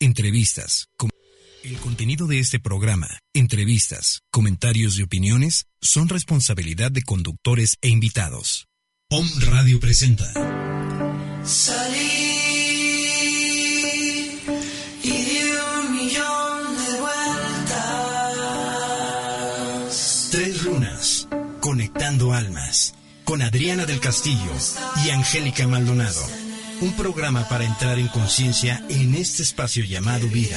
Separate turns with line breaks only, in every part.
entrevistas. El contenido de este programa, entrevistas, comentarios y opiniones son responsabilidad de conductores e invitados. Om Radio presenta.
Salí y di un millón de vueltas.
Tres lunas, conectando almas, con Adriana del Castillo y Angélica Maldonado. Un programa para entrar en conciencia en este espacio llamado vida,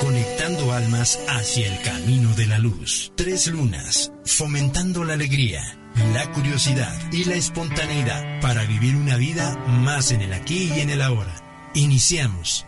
conectando almas hacia el camino de la luz. Tres lunas, fomentando la alegría, la curiosidad y la espontaneidad para vivir una vida más en el aquí y en el ahora. Iniciamos.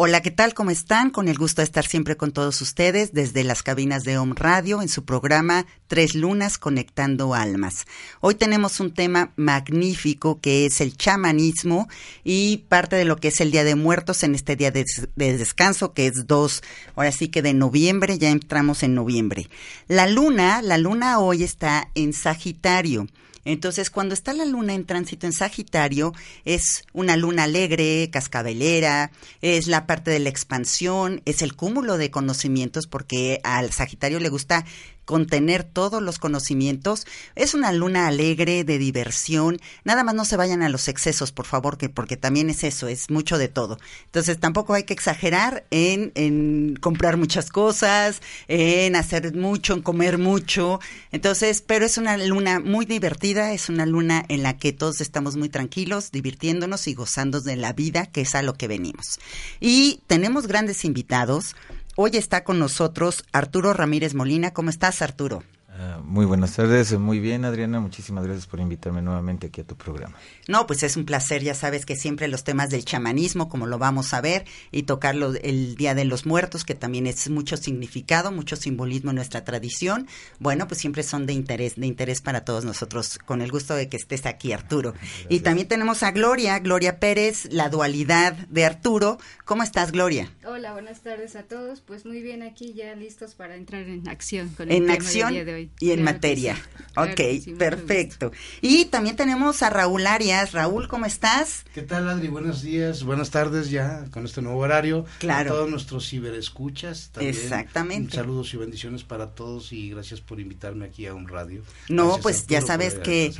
Hola, ¿qué tal? ¿Cómo están? Con el gusto de estar siempre con todos ustedes desde las cabinas de Home Radio en su programa Tres Lunas Conectando Almas. Hoy tenemos un tema magnífico que es el chamanismo y parte de lo que es el Día de Muertos en este día de, de descanso que es 2, ahora sí que de noviembre, ya entramos en noviembre. La luna, la luna hoy está en Sagitario. Entonces, cuando está la luna en tránsito en Sagitario, es una luna alegre, cascabelera, es la parte de la expansión, es el cúmulo de conocimientos, porque al Sagitario le gusta contener todos los conocimientos. Es una luna alegre, de diversión. Nada más no se vayan a los excesos, por favor, que porque también es eso, es mucho de todo. Entonces tampoco hay que exagerar en, en comprar muchas cosas, en hacer mucho, en comer mucho. Entonces, pero es una luna muy divertida, es una luna en la que todos estamos muy tranquilos, divirtiéndonos y gozando de la vida, que es a lo que venimos. Y tenemos grandes invitados. Hoy está con nosotros Arturo Ramírez Molina. ¿Cómo estás, Arturo?
Ah, muy buenas tardes, muy bien Adriana, muchísimas gracias por invitarme nuevamente aquí a tu programa.
No, pues es un placer, ya sabes que siempre los temas del chamanismo, como lo vamos a ver, y tocarlo el Día de los Muertos, que también es mucho significado, mucho simbolismo en nuestra tradición, bueno, pues siempre son de interés, de interés para todos nosotros, con el gusto de que estés aquí, Arturo. Y también tenemos a Gloria, Gloria Pérez, la dualidad de Arturo. ¿Cómo estás, Gloria?
Hola, buenas tardes a todos. Pues muy bien aquí ya listos para entrar en acción con el
En
tema del
acción
día de hoy.
y en
Claro
materia.
sí. Claro
ok,
que sí, mucho
perfecto. Y también tenemos a Raúl Arias. Raúl, ¿cómo estás?
¿Qué tal, Adri? Buenos días, buenas tardes ya con este nuevo horario.
Claro.
A todos nuestros ciberescuchas también.
Exactamente.
Saludos y bendiciones para todos y gracias por invitarme aquí a un radio.
No,
Gracias,
pues ya sabes que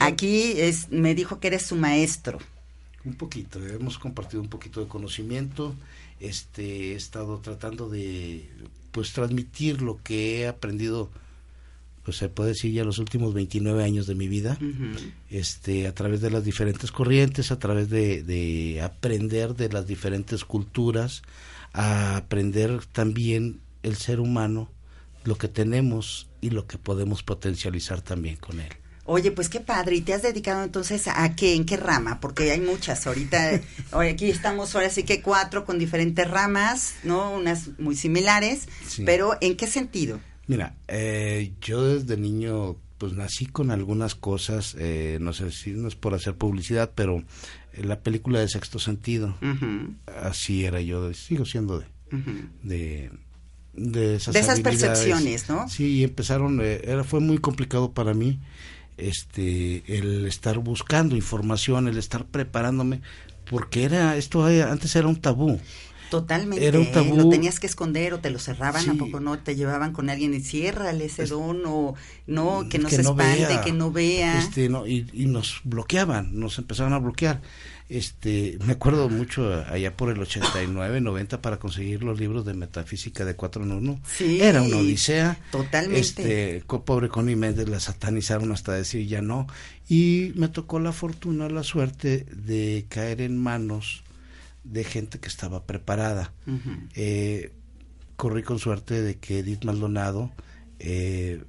aquí es, me dijo que eres su maestro.
Un poquito, hemos compartido un poquito de conocimiento. Este, he estado tratando de pues transmitir lo que he aprendido pues se puede decir ya los últimos 29 años de mi vida. este a través de las diferentes corrientes, a través de, de aprender de las diferentes culturas, a aprender también el ser humano, lo que tenemos y lo que podemos potencializar también con él.
Oye, pues qué padre. ¿Y te has dedicado entonces a qué? ¿En qué rama? Porque hay muchas. Ahorita, hoy aquí estamos ahora sí que cuatro con diferentes ramas, ¿no? Unas muy similares.
Sí.
Pero ¿en qué sentido?
Mira, eh, yo desde niño pues nací con algunas cosas, eh, no sé si no es por hacer publicidad, pero eh, la película de Sexto Sentido, así era yo, sigo siendo de, de, de esas,
De esas
habilidades.
percepciones, ¿no?
Sí, y empezaron, eh, era, fue muy complicado para mí este el estar buscando información, el estar preparándome, porque era, esto antes era un tabú.
Totalmente.
Era un
¿eh?
tabú.
Lo tenías que esconder o te lo cerraban, ¿a
Sí.
poco no? Te llevaban con alguien y ciérrale ese don o no, que no
que
se
no
espante,
vea.
que no vea.
Este, no, y, y nos bloqueaban, nos empezaron a bloquear. Este, me acuerdo mucho allá por el 89, 90 para conseguir los libros de metafísica de cuatro en uno.
Sí,
Era una odisea.
totalmente.
Este, pobre Connie Méndez la satanizaron hasta decir ya no. Y me tocó la fortuna, la suerte de caer en manos de gente que estaba preparada. Eh, corrí con suerte de que Edith Maldonado eh,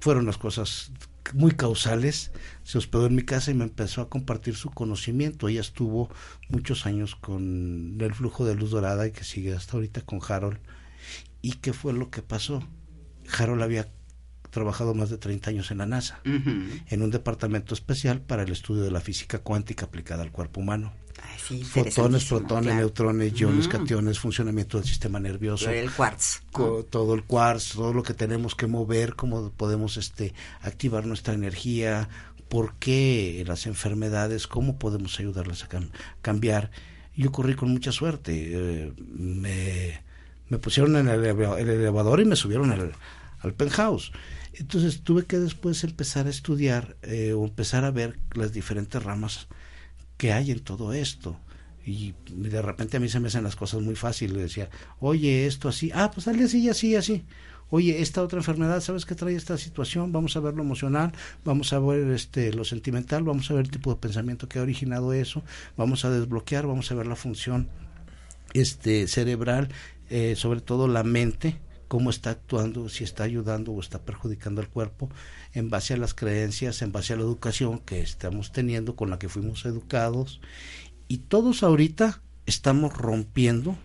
fueron las cosas muy causales, se hospedó en mi casa y me empezó a compartir su conocimiento. Ella estuvo muchos años con el flujo de luz dorada y que sigue hasta ahorita con Harold. ¿Y qué fue lo que pasó? Harold había trabajado más de 30 años en la NASA, en un departamento especial para el estudio de la física cuántica aplicada al cuerpo humano.
Sí,
Fotones, protones,
claro.
neutrones, iones,
Mm.
cationes, funcionamiento del sistema nervioso
El quartz.
co- todo el quartz, todo lo que tenemos que mover, cómo podemos este activar nuestra energía, por qué las enfermedades, cómo podemos ayudarlas a cam- cambiar. Yo corrí con mucha suerte, eh, me, me pusieron en el elevador y me subieron al, al penthouse. Entonces tuve que después empezar a estudiar eh, o empezar a ver las diferentes ramas que hay en todo esto. Y de repente a mí se me hacen las cosas muy fáciles. Decía, oye, esto así, ah, pues dale así, así, así. Oye, esta otra enfermedad, ¿sabes qué trae esta situación? Vamos a ver lo emocional, vamos a ver este lo sentimental, vamos a ver el tipo de pensamiento que ha originado eso, vamos a desbloquear, vamos a ver la función este cerebral, eh, sobre todo la mente, cómo está actuando, si está ayudando o está perjudicando al cuerpo, en base a las creencias, en base a la educación que estamos teniendo, con la que fuimos educados. Y todos ahorita estamos rompiendo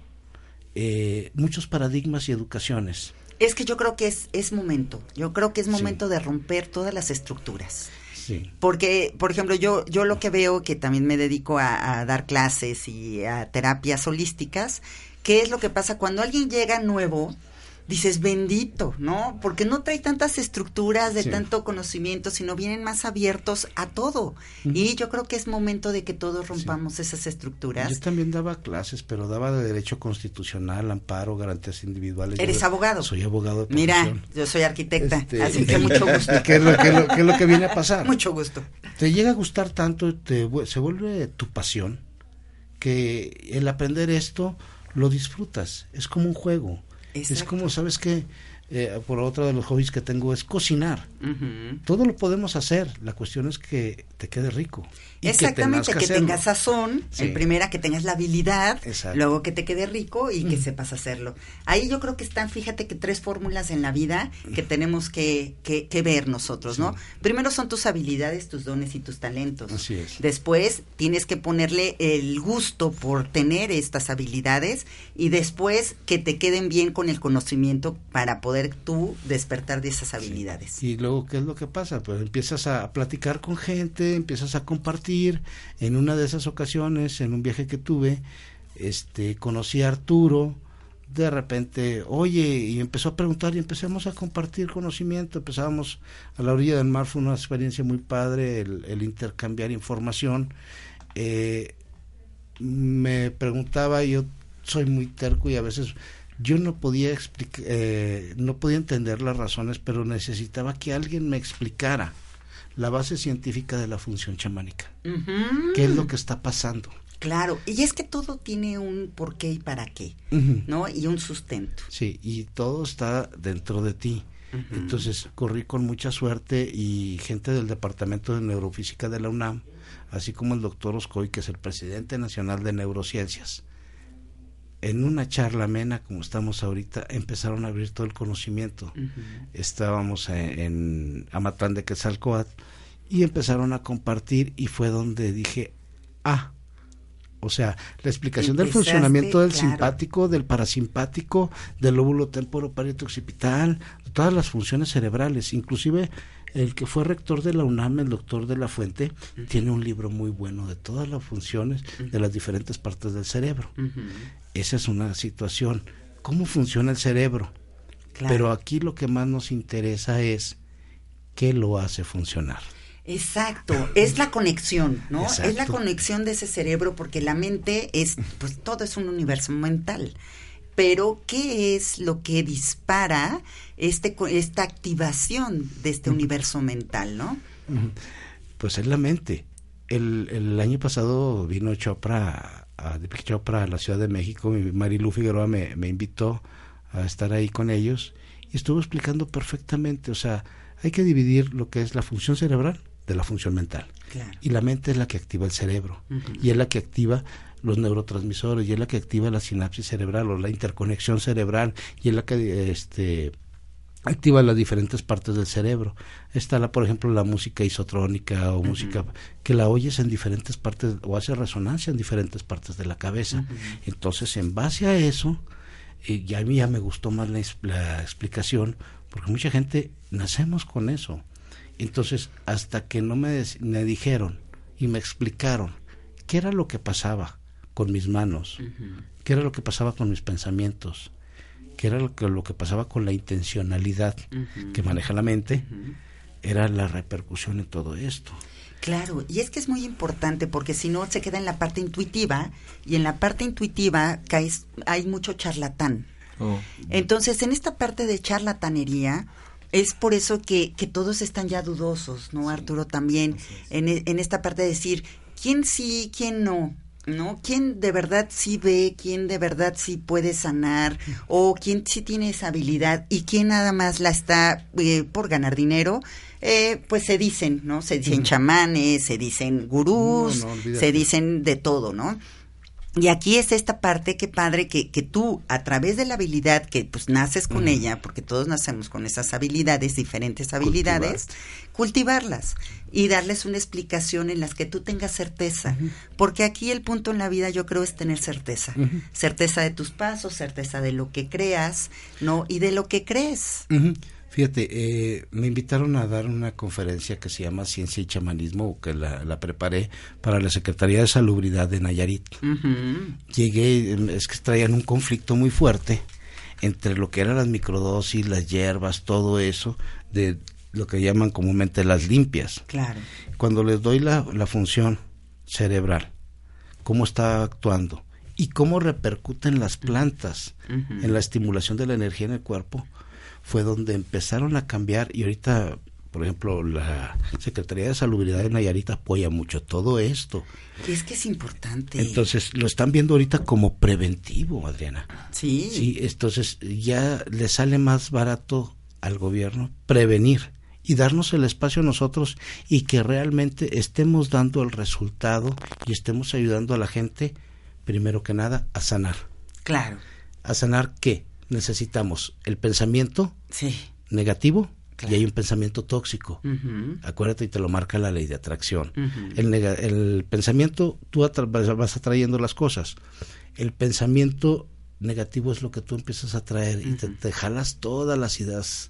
eh, muchos paradigmas y educaciones.
Es que yo creo que es, es momento. Yo creo que es
Sí.
momento de romper todas las estructuras.
Sí.
Porque, por ejemplo, yo, yo lo que veo, que también me dedico a, a dar clases y a terapias holísticas, ¿qué es lo que pasa cuando alguien llega nuevo? Dices, bendito, ¿no? Porque no trae tantas estructuras de
Sí.
tanto conocimiento, sino vienen más abiertos a todo. Y yo creo que es momento de que todos rompamos esas estructuras.
Yo también daba clases, pero daba de derecho constitucional, amparo, garantías individuales.
¿Eres
Yo
abogado?
Soy abogado de
Mira, yo soy arquitecta,
Este,
así que mucho gusto.
¿Qué es, lo, qué es lo- qué es lo que viene a pasar?
Mucho gusto.
Te llega a gustar tanto, te, se vuelve tu pasión, que el aprender esto lo disfrutas. Es como un juego. Es como, ¿sabes qué? Eh, por otro de los hobbies que tengo es cocinar. Todo lo podemos hacer. La cuestión es que te quede rico. y
Exactamente, que, tengas sazón,
Sí.
en primera que tengas la habilidad,
Exacto.
luego que te quede rico y que sepas hacerlo. Ahí yo creo que están, fíjate que tres fórmulas en la vida que tenemos que, que, que ver nosotros, ¿no? Primero son tus habilidades, tus dones y tus talentos.
Así es.
Después tienes que ponerle el gusto por tener estas habilidades y después que te queden bien con el conocimiento para poder tú despertar de esas habilidades.
Y luego, ¿qué es lo que pasa? Pues empiezas a platicar con gente, empiezas a compartir. En una de esas ocasiones, en un viaje que tuve, este, conocí a Arturo. De repente, oye, y empezó a preguntar y empezamos a compartir conocimiento. Empezábamos a la orilla del mar, fue una experiencia muy padre el, el intercambiar información. Eh, me preguntaba, yo soy muy terco y a veces yo no podía explicar, no podía entender las razones, pero necesitaba que alguien me explicara la base científica de la función chamánica. ¿Qué es lo que está pasando?
Claro, y es que todo tiene un por qué y para qué. ¿no? Y un sustento.
Sí, y todo está dentro de ti. Entonces corrí con mucha suerte y gente del Departamento de Neurofísica de la UNAM, así como el doctor Oscoy, que es el presidente nacional de neurociencias, en una charla amena como estamos ahorita, empezaron a abrir todo el conocimiento. Estábamos en, en Amatlán de Quetzalcoatl y empezaron a compartir y fue donde dije, ah, o sea, la explicación del funcionamiento del
claro.
simpático, del parasimpático, del lóbulo temporo parieto occipital, todas las funciones cerebrales, inclusive el que fue rector de la UNAM, el doctor de la Fuente, tiene un libro muy bueno de todas las funciones de las diferentes partes del cerebro. Esa es una situación. ¿Cómo funciona el cerebro?
Claro.
Pero aquí lo que más nos interesa es qué lo hace funcionar.
Exacto, es la conexión, ¿no?
Exacto.
Es la conexión de ese cerebro porque la mente es, pues todo es un universo mental. Pero, ¿qué es lo que dispara este, esta activación de este universo mental, no?
Pues es la mente. El, el año pasado vino Chopra, a Deepak Chopra a la Ciudad de México, y Marilu Figueroa me, me invitó a estar ahí con ellos y estuvo explicando perfectamente, o sea, hay que dividir lo que es la función cerebral de la función mental.
Claro.
Y la mente es la que activa el cerebro y es la que activa los neurotransmisores y es la que activa la sinapsis cerebral o la interconexión cerebral y es la que este activa las diferentes partes del cerebro. Está la, por ejemplo, la música isotrónica o música que la oyes en diferentes partes o hace resonancia en diferentes partes de la cabeza. Entonces, en base a eso, y ya a mí ya me gustó más la, explicación, porque mucha gente nacemos con eso. Entonces, hasta que no me, me dijeron y me explicaron qué era lo que pasaba con mis manos, qué era lo que pasaba con mis pensamientos, qué era lo que, lo que pasaba con la intencionalidad que maneja la mente, era la repercusión en todo esto.
Claro, y es que es muy importante porque si no se queda en la parte intuitiva y en la parte intuitiva caes, hay mucho charlatán.
Oh,
Entonces, en esta parte de charlatanería, es por eso que, que todos están ya dudosos, ¿no, Arturo? También, en, e- en esta parte de decir, ¿quién sí, quién no? ¿No? ¿Quién de verdad sí ve? ¿Quién de verdad sí puede sanar? ¿O quién sí tiene esa habilidad? ¿Y quién nada más la está eh, por ganar dinero? Eh, pues se dicen, ¿no? Se dicen chamanes, se dicen gurús,
No, no, olvídate.
se dicen de todo, ¿no? Y aquí es esta parte, qué padre, que, que tú, a través de la habilidad, que pues naces con ella, porque todos nacemos con esas habilidades, diferentes habilidades, cultivarlas y darles una explicación en las que tú tengas certeza. Porque aquí el punto en la vida yo creo es tener certeza. Certeza de tus pasos, certeza de lo que creas, ¿no? Y de lo que crees.
Fíjate, eh, me invitaron a dar una conferencia que se llama Ciencia y Chamanismo, que la, la preparé para la Secretaría de Salubridad de Nayarit. Llegué, em, es que traían un conflicto muy fuerte entre lo que eran las microdosis, las hierbas, todo eso, de lo que llaman comúnmente las limpias.
Claro.
Cuando les doy la, la función cerebral, cómo está actuando y cómo repercuten las plantas en la estimulación de la energía en el cuerpo, fue donde empezaron a cambiar y ahorita, por ejemplo, la Secretaría de Salubridad de Nayarit apoya mucho todo esto.
Y es que es importante.
Entonces, lo están viendo ahorita como preventivo, Adriana.
sí.
Sí, entonces ya le sale más barato al gobierno prevenir y darnos el espacio a nosotros y que realmente estemos dando el resultado y estemos ayudando a la gente, primero que nada, a sanar.
Claro.
¿A sanar qué? Necesitamos el pensamiento
Sí.
negativo
Claro.
y hay un pensamiento tóxico. Acuérdate y te lo marca la ley de atracción. El, nega- el pensamiento, tú atra- vas vas atrayendo las cosas. El pensamiento negativo es lo que tú empiezas a traer y te, te jalas todas las ideas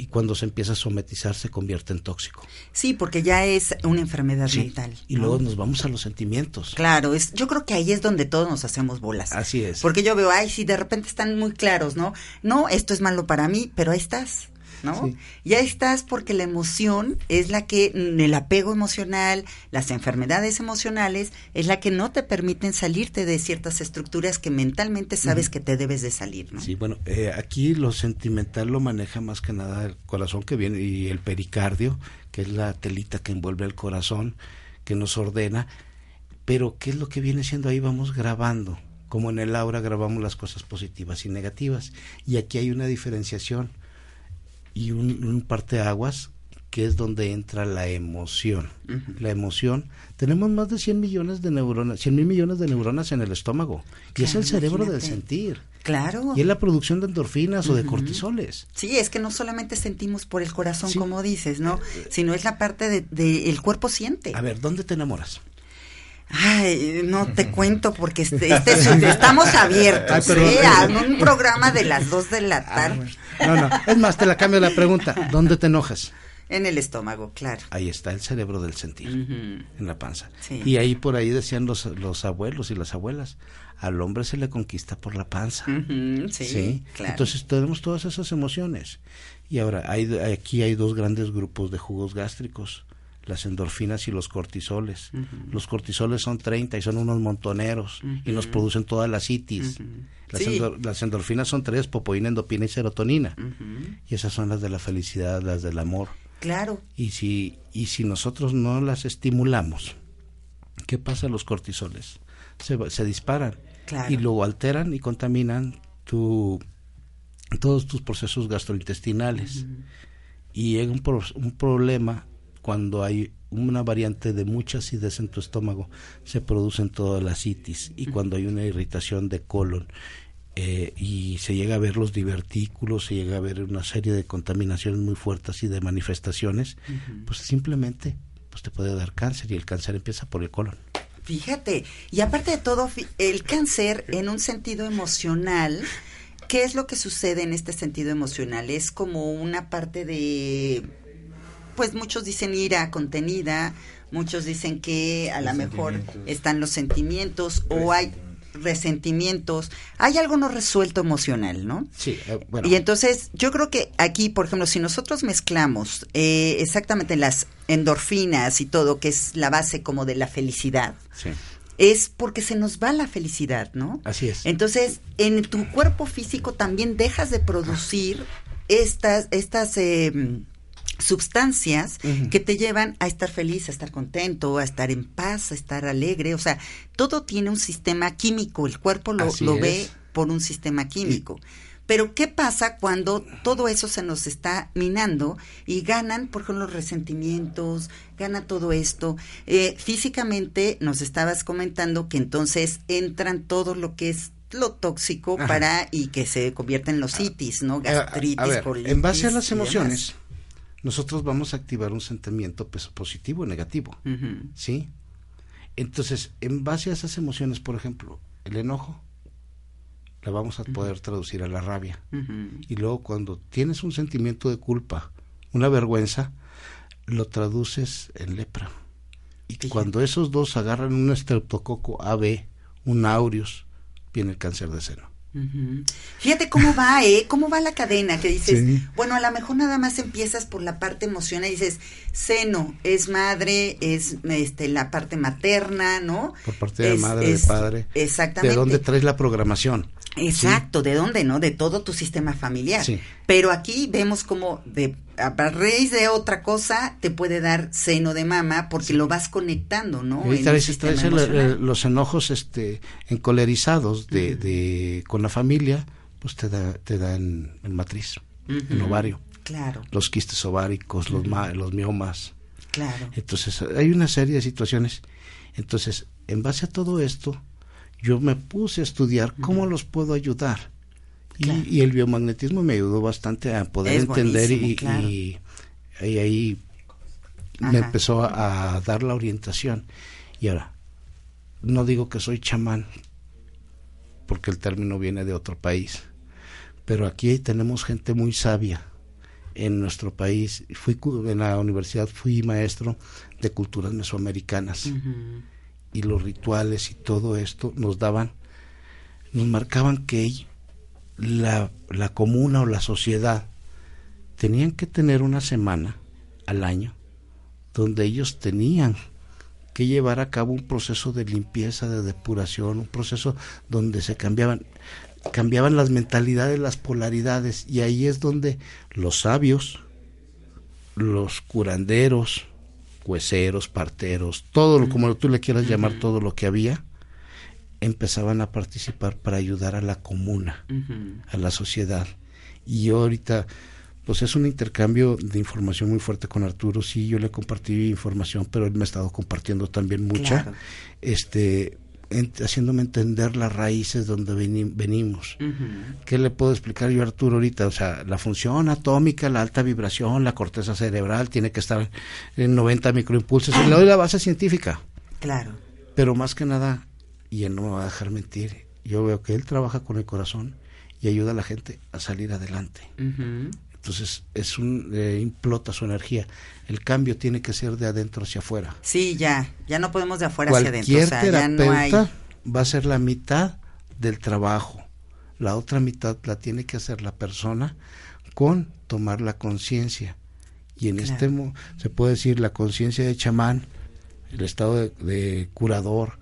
y cuando se empieza a sometizar se convierte en tóxico.
Sí, porque ya es una enfermedad
Sí,
mental.
Y luego nos vamos a los sentimientos.
Claro, es, yo creo que ahí es donde todos nos hacemos bolas.
Así es.
Porque yo veo, ay, sí, de repente están muy claros, ¿no? No, esto es malo para mí, pero ahí estás, ¿no?
Sí.
Y ahí estás porque la emoción es la que, mm, el apego emocional, las enfermedades emocionales, es la que no te permiten salirte de ciertas estructuras que mentalmente sabes que te debes de salir, ¿no?
Sí, bueno, eh, aquí lo sentimental lo maneja más que nada el corazón que viene y el pericardio, que es la telita que envuelve el corazón, que nos ordena. Pero, ¿qué es lo que viene siendo ahí? Vamos grabando. Como en el aura grabamos las cosas positivas y negativas. Y aquí hay una diferenciación y un, un parteaguas que es donde entra la emoción. La emoción. Tenemos más de 100 millones de neuronas, 100 mil millones de neuronas en el estómago. Y es
Claro,
el cerebro del
imagínate.
sentir.
Claro.
Y es la producción de endorfinas o de cortisoles.
Sí, es que no solamente sentimos por el corazón,
Sí. Eh,
como dices, ¿no? Sino es la parte de, de el cuerpo siente.
A ver, ¿dónde te enamoras?
Ay, no te cuento porque este, este es- estamos abiertos,
Ay, perdón.
¿eh? A un programa de las dos de la tarde.
No, no. Es más, te la cambio la pregunta. ¿Dónde te enojas?
En el estómago, claro.
Ahí está el cerebro del sentir, en la panza.
Sí.
Y ahí por ahí decían los, los abuelos y las abuelas, al hombre se le conquista por la panza.
Sí,
Sí,
claro.
entonces tenemos todas esas emociones. Y ahora, hay, aquí hay dos grandes grupos de jugos gástricos, las endorfinas y los cortisoles. Los cortisoles son 30 y son unos montoneros y nos producen todas las itis. las,
Sí.
endor- las endorfinas son tres, popoína, endopina y serotonina. Y esas son las de la felicidad, las del amor.
Claro,
Y si, y si nosotros no las estimulamos, ¿qué pasa a los cortisoles? Se, se disparan
Claro.
y luego alteran y contaminan tu, todos tus procesos gastrointestinales. Y llega un, pro- un problema cuando hay una variante de mucha acidez en tu estómago, se produce en toda la citis. Y cuando hay una irritación de colon eh, y se llega a ver los divertículos, se llega a ver una serie de contaminaciones muy fuertes y de manifestaciones, pues simplemente pues te puede dar cáncer y el cáncer empieza por el colon.
Fíjate, y aparte de todo, el cáncer en un sentido emocional, ¿qué es lo que sucede en este sentido emocional? Es como una parte de, pues muchos dicen ira contenida, muchos dicen que a lo mejor están los sentimientos o hay resentimientos, hay algo no resuelto emocional, ¿no?
Sí, eh, bueno.
Y entonces, yo creo que aquí, por ejemplo, si nosotros mezclamos eh, exactamente las endorfinas y todo, que es la base como de la felicidad,
sí,
es porque se nos va la felicidad, ¿no?
así es.
Entonces, en tu cuerpo físico también dejas de producir estas, estas eh, sustancias
Ujú.
que te llevan a estar feliz, a estar contento, a estar en paz, a estar alegre. O sea, todo tiene un sistema químico. El cuerpo lo, lo ve por un sistema químico. Pero ¿qué pasa cuando todo eso se nos está minando y ganan, por ejemplo, los resentimientos, gana todo esto? Eh, físicamente nos estabas comentando que entonces entran todo lo que es lo tóxico
Ajá.
para y que se convierte en los itis, ¿no?
Eh, a-
Gastritis,
a ver,
colitis
en base a las emociones, nosotros vamos a activar un sentimiento pues, positivo o negativo. ¿sí? Entonces, en base a esas emociones, por ejemplo, el enojo, la vamos a poder traducir a la rabia. Y luego cuando tienes un sentimiento de culpa, una vergüenza, lo traduces en lepra. Y cuando esos dos agarran un estreptococo AB, un aureus, viene el cáncer de seno.
Fíjate cómo va, ¿eh? ¿Cómo va la cadena? Que dices,
Sí.
bueno, a lo mejor nada más empiezas por la parte emocional y dices, seno, es madre, es este la parte materna, ¿no?
Por parte de
Es-
madre,
es-
de padre.
Exactamente.
¿De dónde traes la programación?
Exacto, ¿de dónde, no? De todo tu sistema familiar.
Sí.
Pero aquí vemos como de a raíz de otra cosa te puede dar seno de mama porque lo vas conectando, ¿no?
Y traes, traes el- los enojos este, encolerizados de, de- con la familia, pues te, da, te dan el matriz, el
Ujú.
ovario,
Claro,
los quistes ováricos, los, ma- los miomas.
claro.
Entonces, hay una serie de situaciones. Entonces, en base a todo esto, yo me puse a estudiar cómo los puedo ayudar. Y,
Claro.
y el biomagnetismo me ayudó bastante a poder
Es
entender y,
claro.
y- y ahí me empezó a, a dar la orientación. Y ahora, no digo que soy chamán, porque el término viene de otro país, pero aquí tenemos gente muy sabia en nuestro país. Fui en la universidad fui maestro de culturas mesoamericanas
Ujú.
y los rituales y todo esto nos daban, nos marcaban que la, la comuna o la sociedad tenían que tener una semana al año donde ellos tenían que llevar a cabo un proceso de limpieza, de depuración, un proceso donde se cambiaban cambiaban las mentalidades, las polaridades y ahí es donde los sabios, los curanderos, hueseros, parteros, todo lo como tú le quieras llamar, todo lo que había, empezaban a participar para ayudar a la comuna, a la sociedad. Y yo ahorita, pues es un intercambio de información muy fuerte con Arturo. Sí, yo le compartí información, pero él me ha estado compartiendo también mucha,
Claro.
este, en- haciéndome entender las raíces donde veni- venimos. ¿Qué le puedo explicar yo a Arturo ahorita? O sea, la función atómica, la alta vibración, la corteza cerebral tiene que estar en 90 microimpulsos. Y le doy la base científica.
Claro.
Pero más que nada, y él no me va a dejar mentir, yo veo que él trabaja con el corazón y ayuda a la gente a salir adelante. Entonces, es un eh, implota su energía. El cambio tiene que ser de adentro hacia afuera.
Sí, ya, ya no podemos de afuera hacia adentro,
Cualquier
o sea, ya no hay...
terapeuta va a ser la mitad del trabajo. La otra mitad la tiene que hacer la persona con tomar la conciencia. Y en
Claro.
este se puede decir la conciencia de chamán, el estado de, de curador,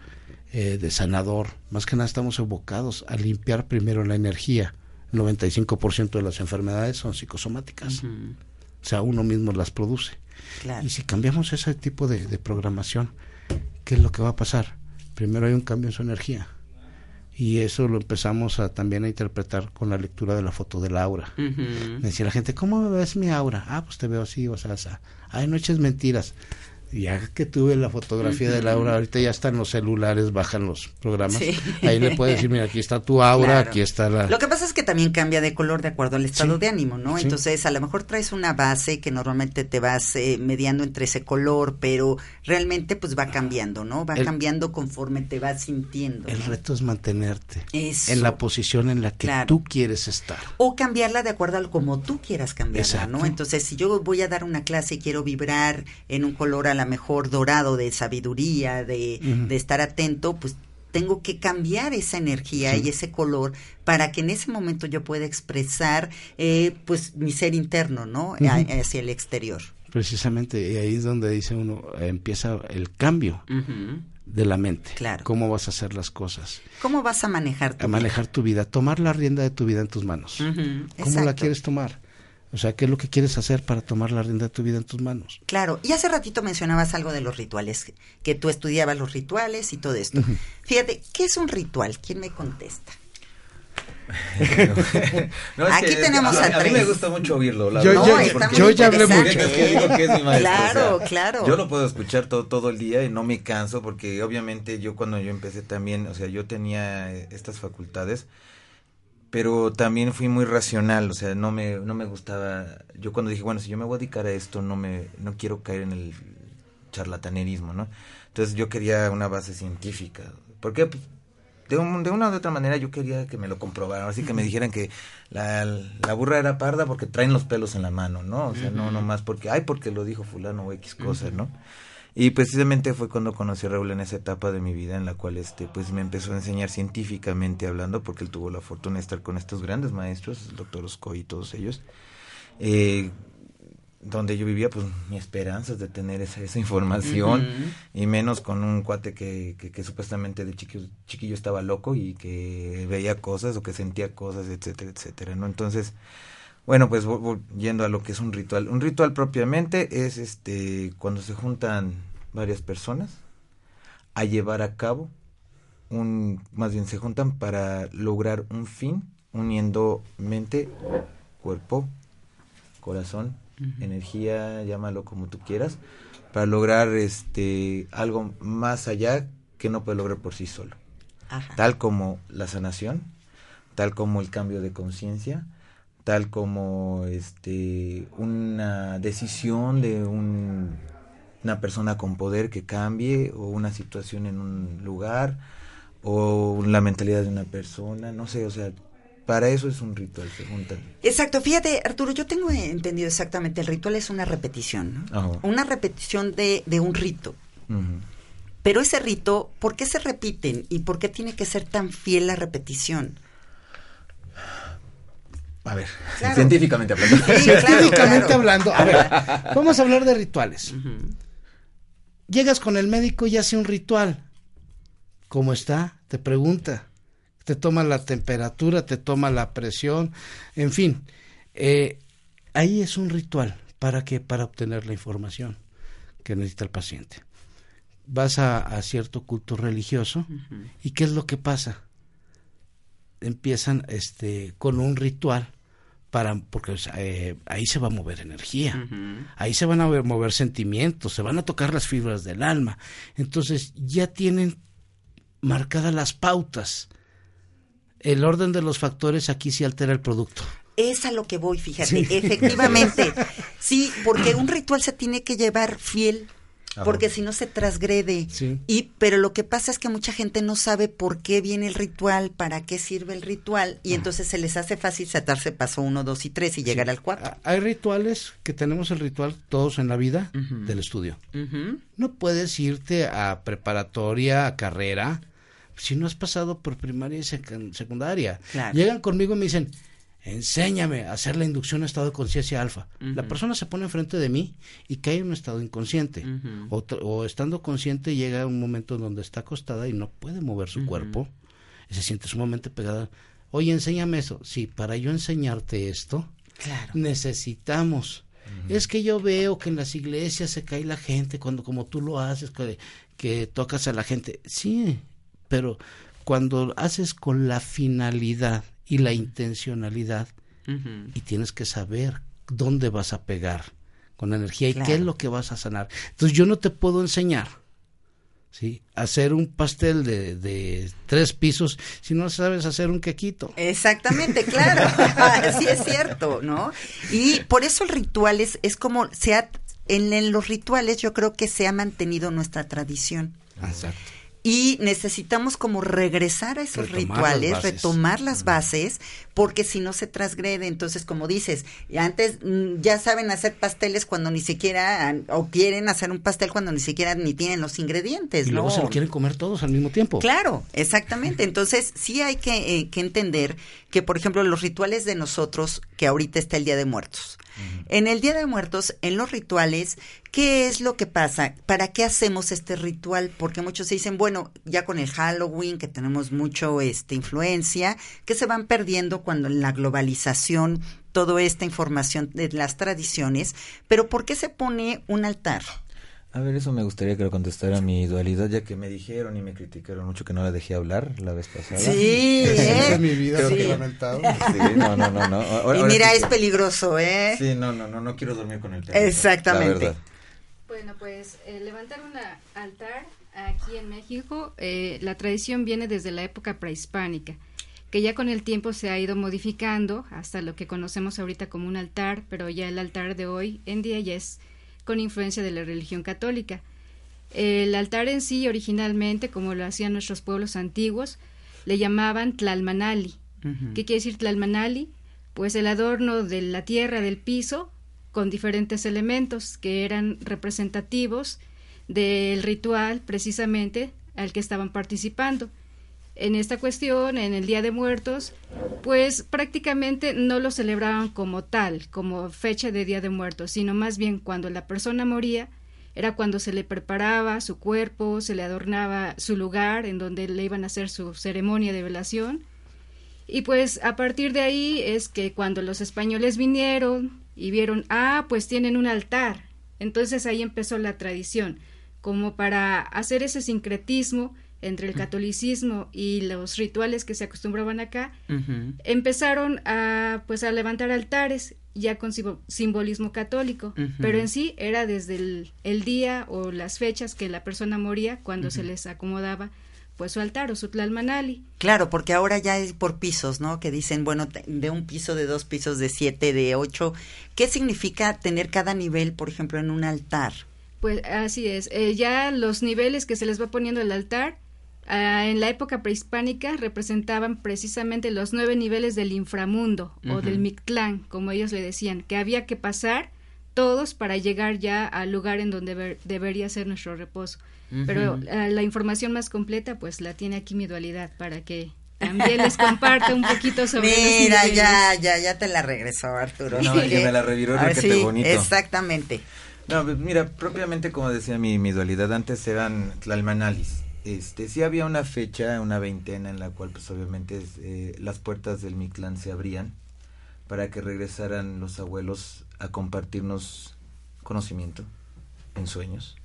eh, de sanador. Más que nada estamos evocados a limpiar primero la energía. El 95% de las enfermedades son psicosomáticas. O sea, uno mismo las produce.
Claro.
Y si cambiamos ese tipo de, de programación, ¿qué es lo que va a pasar? Primero hay un cambio en su energía. Y eso lo empezamos a, también a interpretar con la lectura de la foto del aura. Me decía la gente, ¿cómo me ves mi aura? Ah, pues te veo así, o sea, o sea. Ay, no eches mentiras. Ya que tuve la fotografía de la aura, ahorita ya están los celulares, bajan los programas.
Sí.
Ahí le puedes decir, mira, aquí está tu aura,
Claro.
aquí está la...
Lo que pasa es que también cambia de color de acuerdo al estado
Sí.
de ánimo, ¿no?
Sí.
Entonces, a lo mejor traes una base que normalmente te vas eh, mediando entre ese color, pero realmente pues va cambiando, ¿no? Va
El-
cambiando conforme te vas sintiendo.
El
¿no?
reto es mantenerte
Eso.
en la posición en la que
Claro.
tú quieres estar.
O cambiarla de acuerdo a lo como tú quieras cambiarla, ¿no? Entonces, si yo voy a dar una clase y quiero vibrar en un color a lo mejor dorado de sabiduría, de, de estar atento, pues tengo que cambiar esa energía y ese color para que en ese momento yo pueda expresar eh, pues mi ser interno, ¿no? Hacia el exterior.
Precisamente, y ahí es donde dice uno, empieza el cambio de la mente.
Claro.
Cómo vas a hacer las cosas.
¿Cómo vas a manejar tu
A manejar tu vida, tomar la rienda de tu vida en tus manos.
vida?
¿Cómo la quieres tomar? O sea, ¿qué es lo que quieres hacer para tomar la rienda de tu vida en tus manos?
Claro, y hace ratito mencionabas algo de los rituales, que- tú estudiabas los rituales y todo esto. Fíjate, ¿qué es un ritual? ¿Quién me contesta?
No, es
Aquí
que-
tenemos
a,
a
a mí me
tres.
gusta mucho oírlo. La
Yo-
verdad,
yo-
porque-
yo ya hablé mucho.
Es que digo que es mi maestro,
Claro,
o sea,
claro.
Yo lo puedo escuchar todo, todo el día y no me canso porque obviamente yo cuando yo empecé también, o sea, yo tenía estas facultades, pero también fui muy racional, o sea, no me, no me gustaba, yo cuando dije, bueno, si yo me voy a dedicar a esto, no me, no quiero caer en el charlatanerismo, ¿no? Entonces yo quería una base científica. ¿Por qué? Pues, de, un- de una u otra manera yo quería que me lo comprobaran, así que me dijeran que la, la burra era parda porque traen los pelos en la mano, ¿no? O sea, no nomás porque, ay, porque lo dijo fulano o X cosa, ¿no? Y precisamente fue cuando conocí a Raúl en esa etapa de mi vida en la cual este pues me empezó a enseñar científicamente hablando porque él tuvo la fortuna de estar con estos grandes maestros, el doctor Oscoy y todos ellos. Eh, donde yo vivía, pues mi esperanza es de tener esa, esa información y menos con un cuate que, que, que supuestamente de chiquillo, chiquillo estaba loco y que veía cosas o que sentía cosas, etcétera, etcétera, ¿no? Entonces, bueno, pues yendo a lo que es un ritual. Un ritual propiamente es este cuando se juntan varias personas a llevar a cabo un, más bien se juntan para lograr un fin uniendo mente, cuerpo, corazón, energía, llámalo como tú quieras, para lograr este algo más allá que no puede lograr por sí solo
Ajá.
tal como la sanación, tal como el cambio de conciencia, tal como este una decisión de un- una persona con poder que cambie o una situación en un lugar o la mentalidad de una persona, no sé, o sea, para eso es un ritual, se juntan.
Exacto, fíjate, Arturo, yo tengo entendido exactamente, el ritual es una repetición, ¿no?
Ajá.
Una repetición de, de un rito. Pero ese rito, ¿por qué se repiten y por qué tiene que ser tan fiel la repetición?
A ver,
Claro.
científicamente hablando.
Sí,
Científicamente
claro.
hablando, a ver, vamos a hablar de rituales. Llegas con el médico y hace un ritual. ¿Cómo está? Te pregunta. Te toma la temperatura, te toma la presión, en fin. Eh, ahí es un ritual. ¿Para qué? Para obtener la información que necesita el paciente. Vas a, a cierto culto religioso y ¿qué es lo que pasa? Empiezan este, con un ritual para porque eh, ahí se va a mover energía. Ahí se van a ver- mover sentimientos, se van a tocar las fibras del alma. Entonces ya tienen marcadas las pautas. El orden de los factores aquí sí altera el producto.
Es a lo que voy, fíjate, efectivamente. Sí, porque un ritual se tiene que llevar fiel. Porque si no se transgrede.
Sí.
Y pero lo que pasa es que mucha gente no sabe por qué viene el ritual, para qué sirve el ritual, y entonces se les hace fácil saltarse paso uno, dos y tres y llegar al cuatro.
Ah, Hay rituales que tenemos el ritual todos en la vida del estudio. No puedes irte a preparatoria, a carrera, si no has pasado por primaria y secundaria.
Claro.
Llegan conmigo y me dicen, enséñame a hacer la inducción a estado de conciencia alfa. La persona se pone enfrente de mí y cae en un estado inconsciente. O, estando consciente llega un momento en donde está acostada y no puede mover su cuerpo. Y se siente sumamente pegada. Oye, enséñame eso. Sí, para yo enseñarte esto,
Claro.
necesitamos. Es que yo veo que en las iglesias se cae la gente cuando como tú lo haces, que, que tocas a la gente. Sí, pero cuando haces con la finalidad y la intencionalidad y tienes que saber dónde vas a pegar, con energía y
Claro.
qué es lo que vas a sanar. Entonces yo no te puedo enseñar, ¿sí? Hacer un pastel de, de tres pisos si no sabes hacer un quequito.
Exactamente, claro. sí es cierto, ¿no? Y por eso el ritual es, es como se ha, en, en los rituales yo creo que se ha mantenido nuestra tradición.
Exacto.
Y necesitamos como regresar a esos
Retomar
rituales,
las
retomar las bases, porque si no se transgrede. Entonces, como dices, antes mm, ya saben hacer pasteles cuando ni siquiera, o quieren hacer un pastel cuando ni siquiera ni tienen los ingredientes,
Y
¿no?
luego se lo quieren comer todos al mismo tiempo.
Claro, exactamente. Entonces, sí hay que, eh, que entender que, por ejemplo, los rituales de nosotros, que ahorita está el Día de Muertos. En el Día de Muertos, en los rituales, ¿qué es lo que pasa? ¿Para qué hacemos este ritual? Porque muchos dicen, bueno, ya con el Halloween, que tenemos mucho este, influencia, que se van perdiendo cuando en la globalización, toda esta información de las tradiciones, pero ¿por qué se pone un altar?
A ver, eso me gustaría que lo contestara mi dualidad, ya que me dijeron y me criticaron mucho que no la dejé hablar la vez pasada.
Sí, ¿eh?
Mi vida se lamentado.
Sí, no, no, no, no. Ahora-
y
ahora
mira,
sí
es peligroso, ¿eh?
Sí, no, no, no, no quiero dormir con el perrito,
Exactamente.
Bueno, pues eh, levantar un altar aquí en México, eh, la tradición viene desde la época prehispánica, que ya con el tiempo se ha ido modificando hasta lo que conocemos ahorita como un altar, pero ya el altar de hoy en día ya es con influencia de la religión católica. El altar en sí, originalmente, como lo hacían nuestros pueblos antiguos, le llamaban Tlalmanali. ¿Qué quiere decir Tlalmanali? Pues el adorno de la tierra, del piso, con diferentes elementos que eran representativos del ritual precisamente al que estaban participando. En esta cuestión, en el Día de Muertos, pues prácticamente no lo celebraban como tal, como fecha de Día de Muertos, sino más bien cuando la persona moría, era cuando se le preparaba su cuerpo, se le adornaba su lugar en donde le iban a hacer su ceremonia de velación. Y pues a partir de ahí es que cuando los españoles vinieron y vieron, ah, pues tienen un altar, entonces ahí empezó la tradición, como para hacer ese sincretismo entre el catolicismo y los rituales que se acostumbraban acá, empezaron a pues a levantar altares ya con simbo- simbolismo católico, pero en sí era desde el, el día o las fechas que la persona moría cuando se les acomodaba pues su altar o su tlalmanali.
Claro, porque ahora ya es por pisos, ¿no? Que dicen, bueno, de un piso, de dos pisos, de siete, de ocho. ¿Qué significa tener cada nivel, por ejemplo, en un altar?
Pues así es. Eh, ya los niveles que se les va poniendo el altar, ah, en la época prehispánica representaban precisamente los nueve niveles del inframundo o del Mictlán, como ellos le decían, que había que pasar todos para llegar ya al lugar en donde ver- debería ser nuestro reposo. Pero ah, la información más completa, pues la tiene aquí mi dualidad para que también les comparta un poquito sobre
Mira, ya, ya, ya te la regresó Arturo.
No, me la reviró,
Ah, sí,
bonito.
Exactamente.
No, pues, mira, propiamente como decía mi, mi dualidad, antes eran tlalmanalis. Este, sí había una fecha, una veintena en la cual pues obviamente eh, las puertas del Mictlán se abrían para que regresaran los abuelos a compartirnos conocimiento en sueños.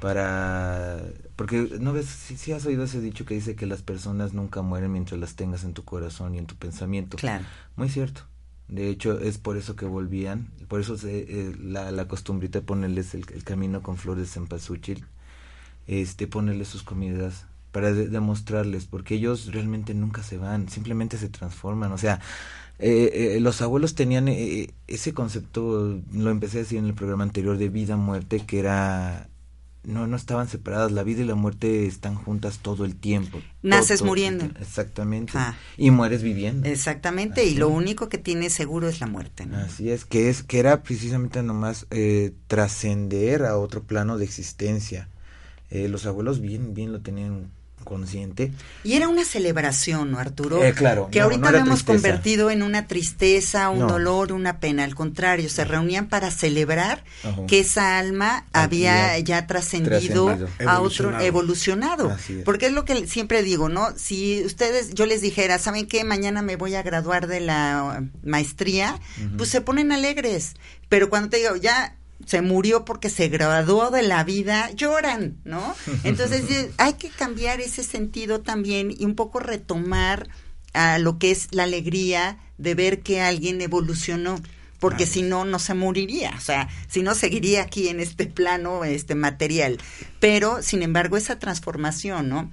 Para porque no ves si, si has oído ese dicho que dice que las personas nunca mueren mientras las tengas en tu corazón y en tu pensamiento.
Claro.
Muy cierto. De hecho, es por eso que volvían, por eso se, eh, la, la costumbrita de ponerles el, el camino con flores de cempasúchil, este, ponerles sus comidas para de- demostrarles, porque ellos realmente nunca se van, simplemente se transforman. O sea, eh, eh, los abuelos tenían eh, ese concepto, lo empecé a decir en el programa anterior, de vida-muerte, que era... No, no estaban separadas, la vida y la muerte están juntas todo el tiempo.
Naces
todo
muriendo.
Exactamente.
Ah.
Y mueres viviendo.
Exactamente. Y lo único que tienes seguro es la muerte. ¿no?
Así es, que es que era precisamente nomás eh, trascender a otro plano de existencia. Eh, los abuelos bien bien lo tenían consciente.
Y era una celebración, ¿no, Arturo?
Eh, claro,
Que
no,
ahorita
no
lo hemos
tristeza.
convertido en una tristeza, un
No.
dolor, una pena. Al contrario, se reunían para celebrar
Ajá.
que esa alma había
Había
ya trascendido
trascendido.
a otro
Evolucionado.
evolucionado.
Así es.
Porque es lo que siempre digo, ¿no? Si ustedes, yo les dijera, ¿saben qué? Mañana me voy a graduar de la maestría, pues se ponen alegres. Pero cuando te digo, ya se murió porque se graduó de la vida, lloran, ¿no? Entonces eh, hay que cambiar ese sentido también y un poco retomar a lo que es la alegría de ver que alguien evolucionó. porque si no, no se moriría, o sea, si no, seguiría aquí en este plano este material. Pero, sin embargo, esa transformación, ¿no?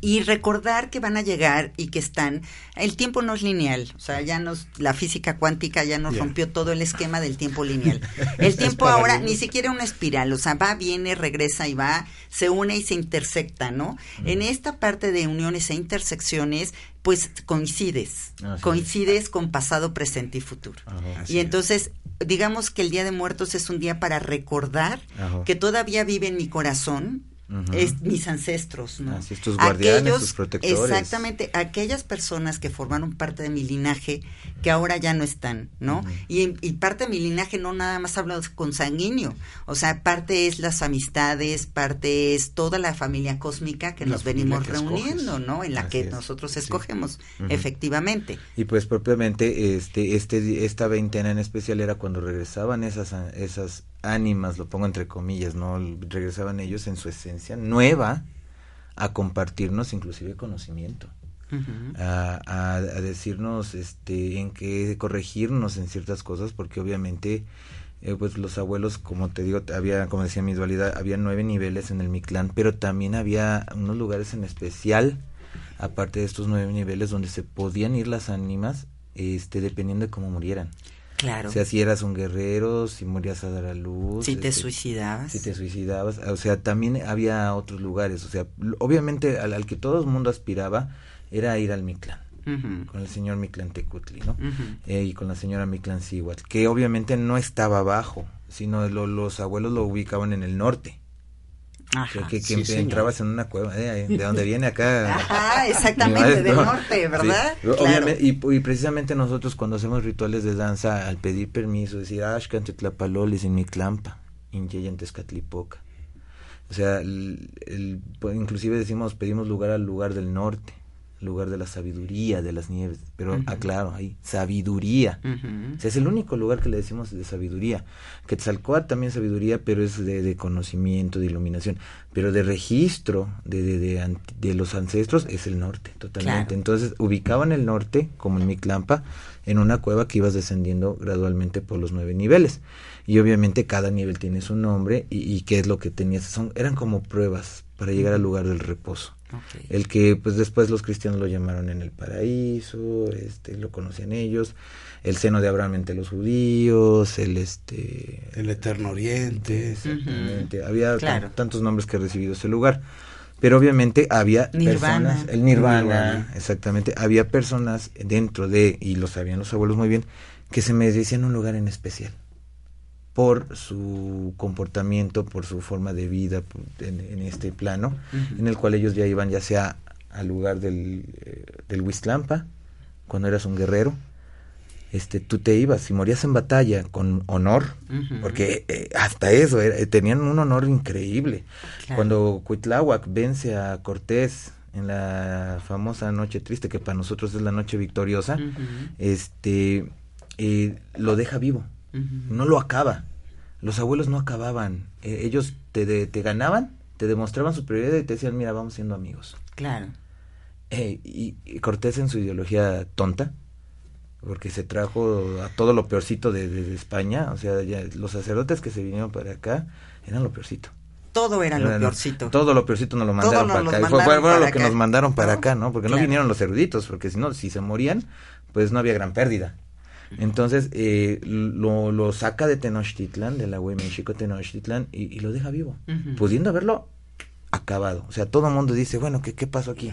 Y recordar que van a llegar y que están el tiempo no es lineal o sea ya nos la física cuántica ya nos rompió todo el esquema del tiempo lineal el tiempo ahora ni siquiera una espiral o sea va viene regresa y va se une y se intersecta no en esta parte de uniones e intersecciones pues coincides
Así es.
coincides con pasado presente y futuro
Ajá.
Y
es.
entonces digamos que el día de muertos es un día para recordar
Ajá.
que todavía vive en mi corazón Es mis ancestros, ¿no?
Así es, tus guardianes, tus protectores.
Exactamente, aquellas personas que formaron parte de mi linaje que ahora ya no están, ¿no? Y, y parte de mi linaje no nada más hablo consanguíneo, o sea, parte es las amistades, parte es toda la familia cósmica que
La
nos venimos
que
reuniendo,
escoges.
¿no? En la
Así
que
es.
nosotros
Sí.
escogemos, efectivamente.
Y pues propiamente este este esta veintena en especial era cuando regresaban esas esas ánimas, lo pongo entre comillas, no regresaban ellos en su esencia nueva a compartirnos inclusive conocimiento, a, a decirnos este en qué corregirnos en ciertas cosas porque obviamente eh, pues los abuelos como te digo había como decía mi dualidad había nueve niveles en el Mictlán pero también había unos lugares en especial aparte de estos nueve niveles donde se podían ir las ánimas este dependiendo de cómo murieran
Claro.
o sea si eras un guerrero si morías a dar a luz
si te
este,
suicidabas.
si te suicidabas, o sea, también había otros lugares, o sea, obviamente al, al que todo el mundo aspiraba era ir al Mictlán, con el señor Mictlán Tecutli, ¿no? Eh, y con la señora Mictlán Cihuatl, que obviamente no estaba abajo, sino lo- los abuelos lo ubicaban en el norte,
Ajá.
que, que,
sí,
que
señor.
entrabas en una cueva, eh, de donde viene acá.
Ajá,
Mi
exactamente, del norte, ¿verdad?
Sí,
Claro.
obviamente, y, y precisamente nosotros cuando hacemos rituales de danza, al pedir permiso, decir, Ashkan Tetlapalolis en Miclampa, Catlipoca. O sea, el- el- pues, inclusive decimos, pedimos lugar al lugar del norte, lugar de la sabiduría de las nieves, pero aclaro, ahí, sabiduría. O sea, es el único lugar que le decimos de sabiduría. Quetzalcóatl también sabiduría, pero es de, de conocimiento, de iluminación. Pero de registro de, de, de, los ancestros es el norte, totalmente.
Claro.
Entonces, ubicaban el norte, como en Miclampa, en una cueva que ibas descendiendo gradualmente por los nueve niveles. Y obviamente cada nivel tiene su nombre y, y qué es lo que tenías. Son, eran como pruebas para llegar al lugar del reposo. El que pues después los cristianos lo llamaron en el paraíso, este lo conocían ellos, el seno de Abraham entre los judíos, el este
El Eterno Oriente.
exactamente, había
Claro.
tantos nombres que ha recibido ese lugar. Pero obviamente había
Nirvana.
personas, el nirvana,
Nirvana.
exactamente, había personas dentro de, y lo sabían los abuelos muy bien, que se merecían un lugar en especial por su comportamiento, por su forma de vida en, en este plano, en el cual ellos ya iban ya sea al lugar del, eh, del Huistlampa, cuando eras un guerrero, este, tú te ibas, si morías en batalla con honor, porque eh, hasta eso, era- eh, tenían un honor increíble.
Claro.
Cuando Cuitláhuac vence a Cortés en la famosa Noche Triste, que para nosotros es la Noche Victoriosa, este, eh, lo deja vivo, No lo acaba. Los abuelos no acababan, eh, ellos te, de- te ganaban, te demostraban superioridad y te decían, mira, vamos siendo amigos.
Claro.
Eh, y, y Cortés en su ideología tonta, porque se trajo a todo lo peorcito de, de- de España, o sea, ya los sacerdotes que se vinieron para acá eran lo peorcito.
Todo era lo peorcito.
Todo lo peorcito nos lo mandaron para acá. Y fue, lo que nos mandaron para
¿no?
acá, ¿no? Porque no vinieron los eruditos, porque si no, si se morían, pues no había gran pérdida. Entonces eh, lo, lo saca de Tenochtitlan, de la Mexico Tenochtitlan, y, y lo deja vivo, pudiendo haberlo acabado. O sea, todo el mundo dice, bueno, ¿qué, qué pasó aquí?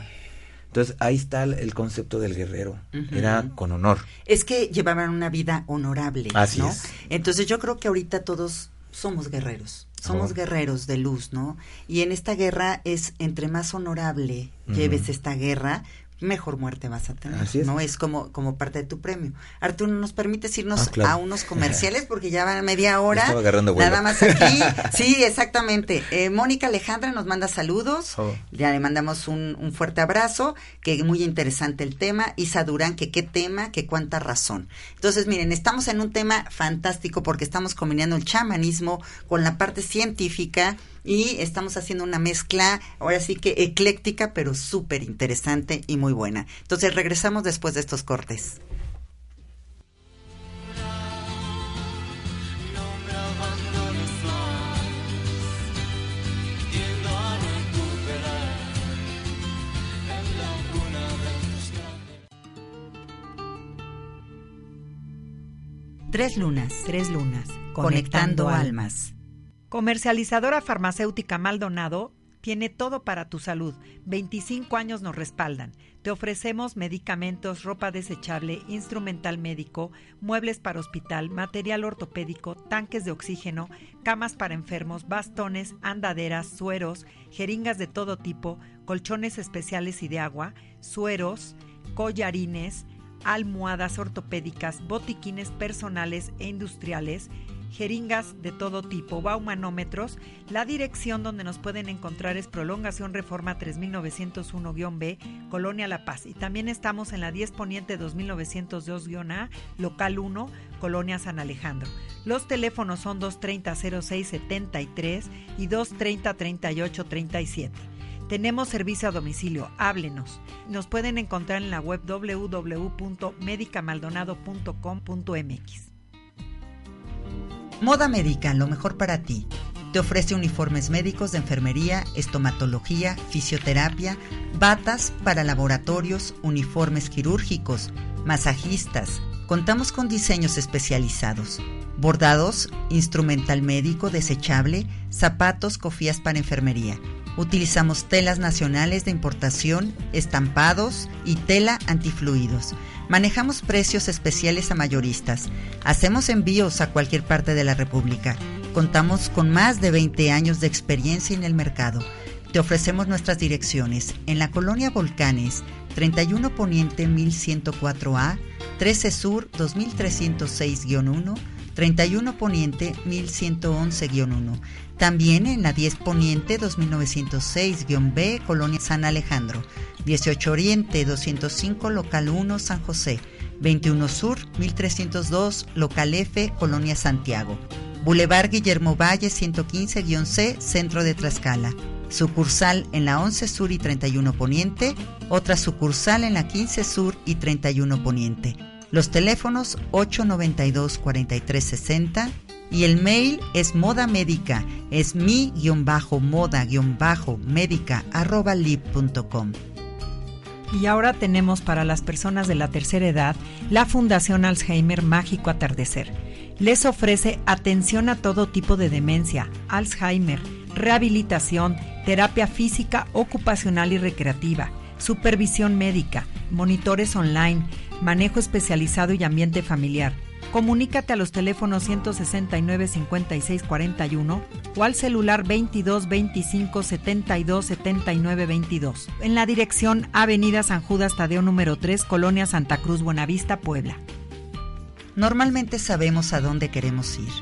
Entonces ahí está el, el concepto del guerrero. Era con honor.
Es que llevaban una vida honorable,
Así
¿no?
es.
Entonces yo creo que ahorita todos somos guerreros, somos
Oh.
guerreros de luz, ¿no? Y en esta guerra es entre más honorable lleves esta guerra, mejor muerte vas a tener,
Así es.
¿no? Es como como parte de tu premio. Arturo, ¿nos permites irnos
Ah, claro.
a unos comerciales? Porque ya va media hora.
estaba agarrando.
Nada más aquí. Sí, exactamente. Eh, Mónica Alejandra nos manda saludos.
Oh.
Ya le mandamos un, un fuerte abrazo, que muy interesante el tema. Isa Durán, que qué tema, que cuánta razón. Entonces, miren, estamos en un tema fantástico porque estamos combinando el chamanismo con la parte científica y estamos haciendo una mezcla, ahora sí que ecléctica, pero súper interesante y muy buena. Entonces regresamos después de estos cortes. Tres lunas,
tres lunas,
conectando, conectando almas.
Comercializadora farmacéutica Maldonado tiene todo para tu salud. 25 años nos respaldan. Te ofrecemos medicamentos, ropa desechable, instrumental médico, muebles para hospital, material ortopédico, tanques de oxígeno, camas para enfermos, bastones, andaderas, sueros, jeringas de todo tipo, colchones especiales y de agua, sueros, collarines, almohadas ortopédicas, botiquines personales e industriales, jeringas de todo tipo, baumanómetros. La dirección donde nos pueden encontrar es Prolongación Reforma 3901-B, Colonia La Paz. Y también estamos en la 10 Poniente 2902-A, Local 1, Colonia San Alejandro. Los teléfonos son 230-0673 y 230-3837. Tenemos servicio a domicilio, háblenos. Nos pueden encontrar en la web www.medicamaldonado.com.mx.
Moda Médica, lo mejor para ti. Te ofrece uniformes médicos de enfermería, estomatología, fisioterapia, batas para laboratorios, uniformes quirúrgicos, masajistas. Contamos con diseños especializados. Bordados, instrumental médico desechable, zapatos, cofías para enfermería. Utilizamos telas nacionales de importación, estampados y tela antifluidos. Manejamos precios especiales a mayoristas. Hacemos envíos a cualquier parte de la República. Contamos con más de 20 años de experiencia en el mercado. Te ofrecemos nuestras direcciones en la colonia Volcanes, 31 Poniente 1104A, 13 Sur 2306-1, 31 Poniente 1111-1. También en la 10 Poniente 2906-B, Colonia San Alejandro. 18 Oriente 205, Local 1, San José. 21 Sur 1302, Local F, Colonia Santiago. Boulevard Guillermo Valle 115-C, Centro de Tlaxcala. Sucursal en la 11 Sur y 31 Poniente. Otra sucursal en la 15 Sur y 31 Poniente. Los teléfonos 892-4360 y el mail es moda médica, es mi-moda-médica.
Y ahora tenemos para las personas de la tercera edad la Fundación Alzheimer Mágico Atardecer. Les ofrece atención a todo tipo de demencia, Alzheimer, rehabilitación, terapia física, ocupacional y recreativa, supervisión médica, monitores online, manejo especializado y ambiente familiar. Comunícate a los teléfonos 169 56 41 o al celular 22 25 72 79 22 en la dirección Avenida San Judas Tadeo número 3, Colonia Santa Cruz, Buenavista, Puebla.
Normalmente sabemos a dónde queremos ir,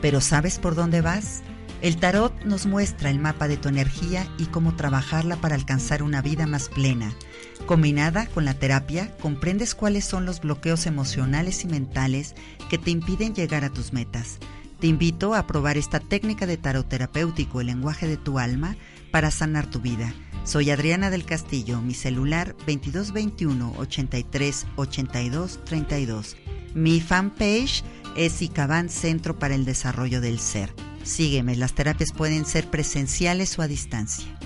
pero ¿sabes por dónde vas? El tarot nos muestra el mapa de tu energía y cómo trabajarla para alcanzar una vida más plena. Combinada con la terapia, comprendes cuáles son los bloqueos emocionales y mentales que te impiden llegar a tus metas. Te invito a probar esta técnica de tarot terapéutico, el lenguaje de tu alma, para sanar tu vida. Soy Adriana del Castillo, mi celular 2221 83 82 32. Mi fanpage es ICABAN Centro para el Desarrollo del Ser. Sígueme, las terapias pueden ser presenciales o a distancia.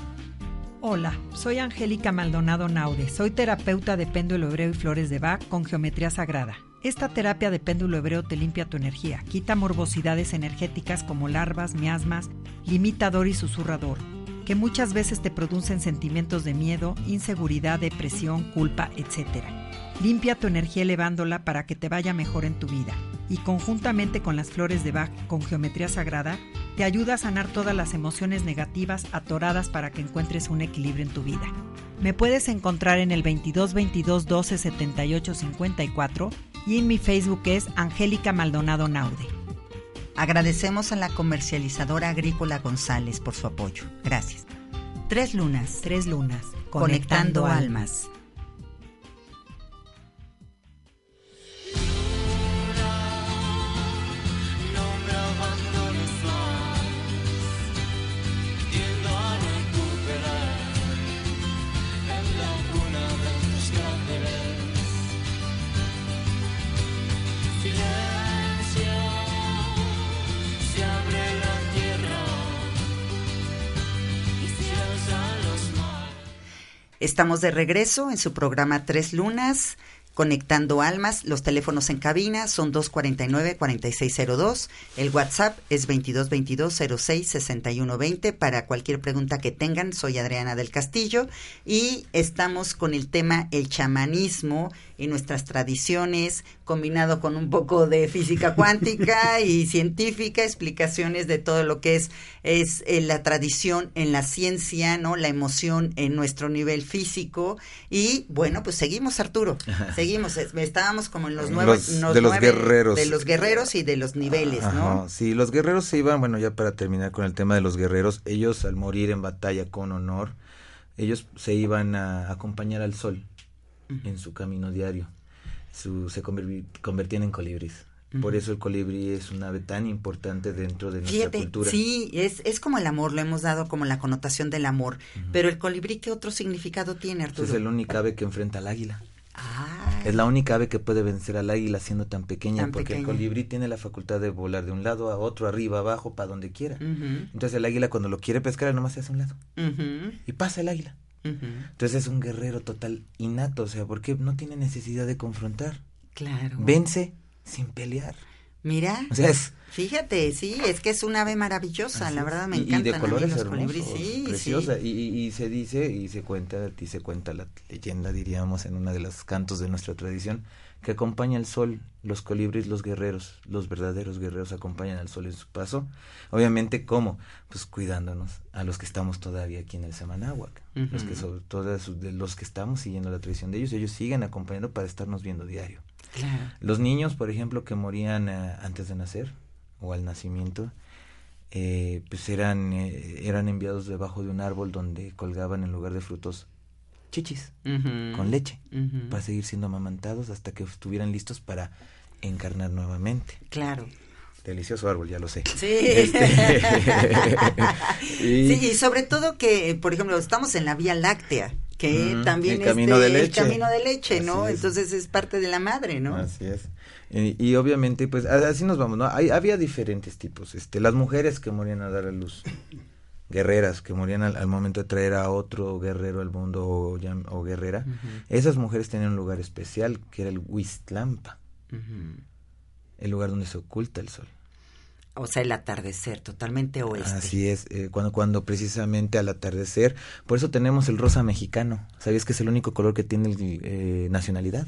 Hola, soy Angélica Maldonado Naude. Soy terapeuta de péndulo hebreo y flores de Bach con geometría sagrada. Esta terapia de péndulo hebreo te limpia tu energía, quita morbosidades energéticas como larvas, miasmas, limitador y susurrador, que muchas veces te producen sentimientos de miedo, inseguridad, depresión, culpa, etc. Limpia tu energía elevándola para que te vaya mejor en tu vida. Y conjuntamente con las flores de Bach con geometría sagrada, te ayuda a sanar todas las emociones negativas atoradas para que encuentres un equilibrio en tu vida. Me puedes encontrar en el 22 22 12 78 54 y en mi Facebook es Angélica Maldonado Naude.
Agradecemos a la comercializadora agrícola González por su apoyo. Gracias. Tres lunas.
Tres lunas.
Conectando almas. Estamos de regreso en su programa Tres Lunas Conectando Almas, los teléfonos en cabina son 249-4602, el WhatsApp es 2222-066120 para cualquier pregunta que tengan, soy Adriana del Castillo. Y estamos con el tema el chamanismo y nuestras tradiciones, combinado con un poco de física cuántica y científica, explicaciones de todo lo que es, es eh, la tradición en la ciencia, ¿no? La emoción en nuestro nivel físico y bueno, pues seguimos Arturo, seguimos, es- estábamos como en los
los de los
nueve-
guerreros.
de los guerreros y de los niveles, ¿no?
Sí, los guerreros se iban, bueno, ya para terminar con el tema de los guerreros, ellos al morir en batalla con honor, ellos se iban a acompañar al sol en su camino diario. Su, se convertían en colibríes. Por eso el colibrí es un ave tan importante dentro de nuestra
Fíjate,
cultura.
sí, es, es como el amor, lo hemos dado como la connotación del amor, pero el colibrí, ¿qué otro significado tiene, Arturo?
es el único ave que enfrenta al águila.
Ah,
Es la única ave que puede vencer al águila siendo tan pequeña,
Tan
porque el colibrí tiene la facultad de volar de un lado a otro, arriba, abajo, para donde quiera. Entonces el águila cuando lo quiere pescar, nomás se hace a un lado. Y pasa el águila. Entonces es un guerrero total innato, o sea, porque no tiene necesidad de confrontar.
Claro.
Vence sin pelear.
Mira,
O sea, es
fíjate, sí, es que es un ave maravillosa, la verdad me encantan
y de colores hermosos,
sí,
preciosa.
sí.
Y- y se dice y se cuenta y se cuenta la leyenda, diríamos, en uno de los cantos de nuestra tradición, que acompaña al sol, los colibríes, los guerreros, los verdaderos guerreros acompañan al sol en su paso. Obviamente, ¿cómo? Pues cuidándonos a los que estamos todavía aquí en el Semanáhuac, los que sobre todo de los que estamos siguiendo la tradición de ellos, ellos siguen acompañando para estarnos viendo diario.
Claro.
Los niños, por ejemplo, que morían eh, antes de nacer o al nacimiento, eh, pues eran, eh, eran enviados debajo de un árbol donde colgaban en lugar de frutos chichis con leche para seguir siendo amamantados hasta que estuvieran listos para encarnar nuevamente.
Claro.
Delicioso árbol, ya lo sé.
Sí.
Este, y-
Sí, y sobre todo que, por ejemplo, estamos en la Vía Láctea, que también
el
es
camino de leche.
el camino de leche, ¿no?
Es.
Entonces es parte de la madre, ¿no?
Así es. Y, y obviamente, pues así nos vamos, ¿no? Hay, había diferentes tipos. Este, las mujeres que morían a dar a luz, guerreras que morían al, al momento de traer a otro guerrero al mundo o, guerrera, esas mujeres tenían un lugar especial que era el Huistlampa, el lugar donde se oculta el sol.
O sea, el atardecer, totalmente oeste.
Así es, eh, cuando, cuando precisamente al atardecer, por eso tenemos el rosa mexicano. ¿Sabías que es el único color que tiene el, eh, nacionalidad?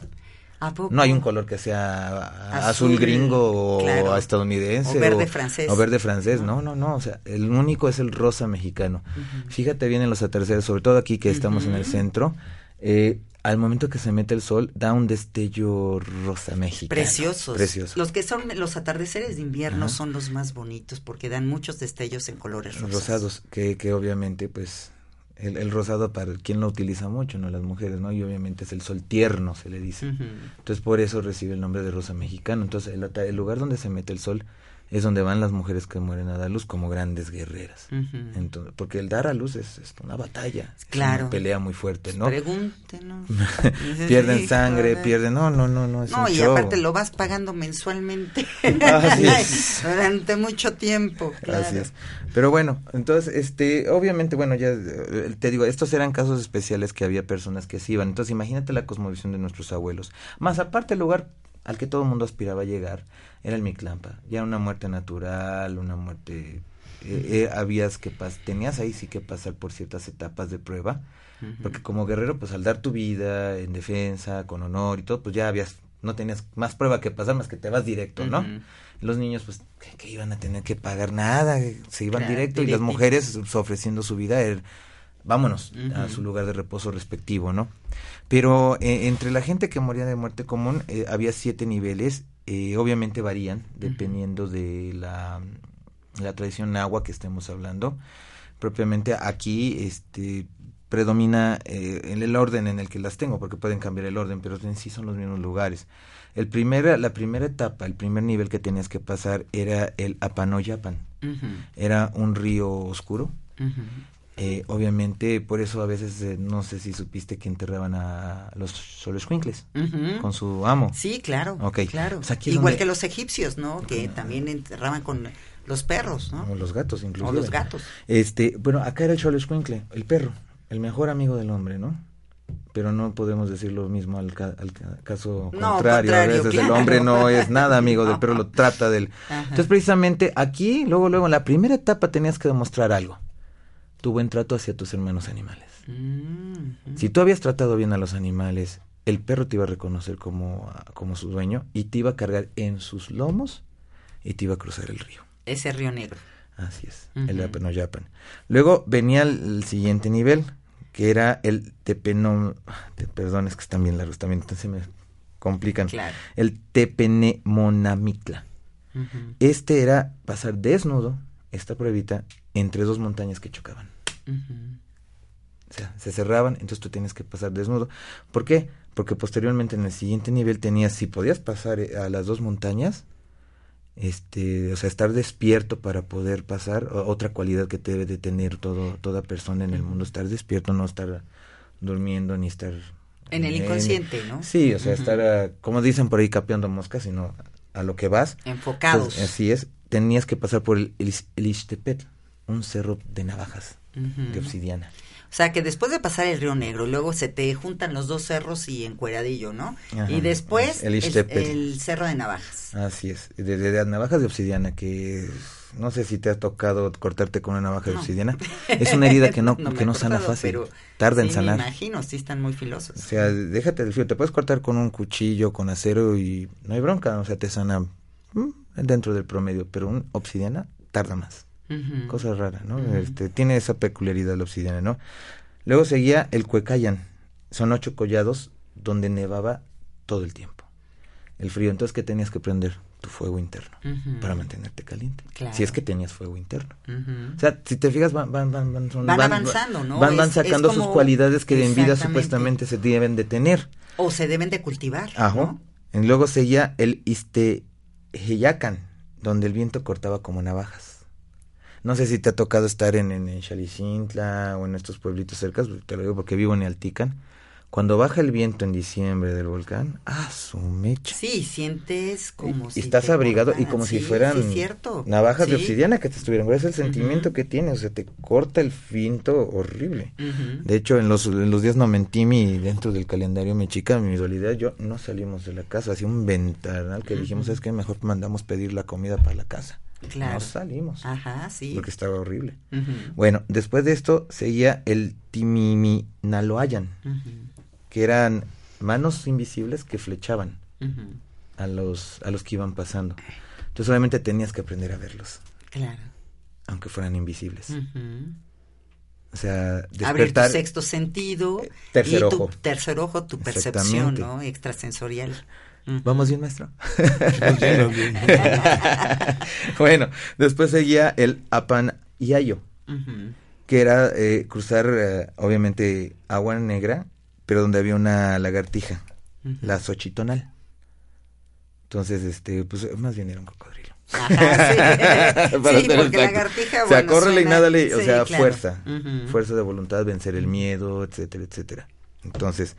No hay un color que sea azul,
Azul,
gringo o
claro.
estadounidense.
O verde francés.
O verde francés,
¿No?
no, no, no. O sea, el único es el rosa mexicano. Fíjate bien en los atardeceres, sobre todo aquí que estamos en el centro. eh, al momento que se mete el sol, da un destello rosa mexicano.
Preciosos.
Precioso.
Los que son los atardeceres de invierno son los más bonitos porque dan muchos destellos en colores rosas.
rosados, que, que obviamente, pues, el, el rosado para quien lo utiliza mucho, ¿no? Las mujeres, ¿no? Y obviamente es el sol tierno, se le dice. Entonces por eso recibe el nombre de rosa mexicano. Entonces el, el lugar donde se mete el sol es donde van las mujeres que mueren a dar luz como grandes guerreras. Entonces, porque el dar a luz es, es una batalla, es
Claro.
una pelea muy fuerte, ¿no?
Pregúntenos.
pierden
Sí,
sangre,
joder.
pierden, no, no, no, no, es
No,
un
y
show.
aparte lo vas pagando mensualmente
Así es.
durante mucho tiempo. claro.
Así es. Pero bueno, entonces, este, obviamente, bueno, ya eh, te digo, estos eran casos especiales que había personas que se iban. Entonces, imagínate la cosmovisión de nuestros abuelos. Más aparte, el lugar al que todo el mundo aspiraba a llegar era el Mictlampa. Ya una muerte natural, una muerte. eh, eh, habías que pas tenías ahí sí que pasar por ciertas etapas de prueba. Porque como guerrero, pues al dar tu vida en defensa, con honor y todo, pues ya habías, no tenías más prueba que pasar más que te vas directo, ¿no? Los niños, pues, que, que iban a tener que pagar nada, se iban
Claro,
directo y las mujeres ofreciendo su vida, er, vámonos a su lugar de reposo respectivo, ¿no? Pero eh, entre la gente que moría de muerte común eh, había siete niveles, eh, obviamente varían dependiendo de la, la tradición agua que estemos hablando. Propiamente aquí, este predomina eh, en el orden en el que las tengo, porque pueden cambiar el orden, pero en sí son los mismos lugares. El primer, la primera etapa, el primer nivel que tenías que pasar era el Apanoyapan. Era un río oscuro. Eh, obviamente, por eso a veces, eh, no sé si supiste que enterraban a los solescuincles
Ujú.
con su amo.
Sí, claro. Claro.
Aquí
Igual
donde-
que los egipcios, ¿no? Que también enterraban con los perros, ¿no?
O los gatos, incluso.
O los gatos.
Este, bueno, acá era el Xoloscuincle, el perro, el mejor amigo del hombre, ¿no? pero no podemos decir lo mismo al, ca- al ca- caso
No,
contrario. A
contrario,
veces el hombre no es nada amigo del
No.
perro, lo trata del...
Ajá.
Entonces, precisamente aquí, luego, luego, en la primera etapa tenías que demostrar algo. Tu buen trato hacia tus hermanos animales.
Mm,
Si tú habías tratado bien a los animales, el perro te iba a reconocer como, como su dueño y te iba a cargar en sus lomos y te iba a cruzar el río.
ese río negro.
Así es,
Ujú.
el Apenoyapan. Luego venía el, el siguiente nivel, que era el Tepeno... te- Perdón, es que están bien largos también, entonces me complican.
Claro.
El Tepenemonamictla.
Ujú,
Este era pasar desnudo, esta pruebita, entre dos montañas que chocaban. O sea, se cerraban, entonces tú tienes que pasar desnudo. ¿Por qué? Porque posteriormente en el siguiente nivel tenías, si podías pasar eh, a las dos montañas, este, o sea, estar despierto para poder pasar, otra cualidad que debe de tener todo, toda persona en el mundo, estar despierto, no estar durmiendo ni estar...
En el inconsciente, ¿no?
Sí, o sea, estar, ah, como dicen por ahí, capeando moscas, sino a lo que vas.
Enfocados.
Entonces, así es, tenías que pasar por el, el, el Ixtepetl, un cerro de navajas, De obsidiana.
O sea, que después de pasar el río Negro, luego se te juntan los dos cerros y encueradillo, ¿no?
Ajá,
y después
el
el,
Ixtepetl.
el cerro de Navajas.
Así es, de, de- de navajas de obsidiana, que no sé si te ha tocado cortarte con una navaja de
No.
obsidiana. Es una herida que no,
me
que no sana
tocado,
fácil,
pero
tarda en sanar.
Me imagino, sí están muy filosos.
O sea, déjate del frío, te puedes cortar con un cuchillo, con acero y no hay bronca, o sea, te sana mm, dentro del promedio, pero un obsidiana tarda más.
Ujú.
Cosa rara, ¿no? Este, tiene esa peculiaridad la obsidiana, ¿no? Luego seguía el Cuecayan. Son ocho collados donde nevaba todo el tiempo. El frío, entonces, ¿qué tenías que prender? Tu fuego interno para mantenerte caliente.
Claro.
Si es que tenías fuego interno. O sea, si te fijas, van, van, van, van,
Van avanzando, ¿no?
Van, van
Es-
sacando
es
sus cualidades que en vida supuestamente se deben de tener.
O se deben de cultivar.
Ajá.
¿no?
Y luego seguía el Isteheyacan, donde el viento cortaba como navajas. No sé si te ha tocado estar en, en, en Xalicintla o en estos pueblitos cercas, te lo digo porque vivo en Altican. Cuando baja el viento en diciembre del volcán, ¡ah, su mecha!
Sí, sientes como
y
si
estás abrigado y como si fueran
sí, cierto.
navajas de obsidiana que te estuvieran. Es el sentimiento que tienes, o sea, te corta el viento horrible. De hecho, en los, en los días no mentí, mi, dentro del calendario mi chica, mi dualidad, yo no salimos de la casa, hacía un ventanal que dijimos, es que mejor mandamos pedir la comida para la casa.
Claro.
No salimos,
Ajá, sí.
porque estaba horrible. Bueno, después de esto seguía el Timiminaloayan,
Ujú.
que eran manos invisibles que flechaban a los, a los que iban pasando. Entonces obviamente tenías que aprender a verlos,
Claro.
aunque fueran invisibles. O sea,
Abrir tu
despertar...
sexto sentido.
Tercer
y tu
ojo.
tercer ojo, tu percepción. ¿no? Extrasensorial.
¿Vamos bien, maestro? Bueno, después seguía el Apanayayo,
Ujú.
que era eh, cruzar, eh, obviamente, agua negra, pero donde había una lagartija,
Ujú.
la Xochitonal. Entonces, este, pues más bien era un cocodrilo.
Ajá, sí.
Para
sí,
ser
porque
exacto.
lagartija,
O sea,
bueno,
córrele y nádale, o
sí,
sea,
claro.
fuerza, fuerza de voluntad, vencer el miedo, etcétera, etcétera. Entonces,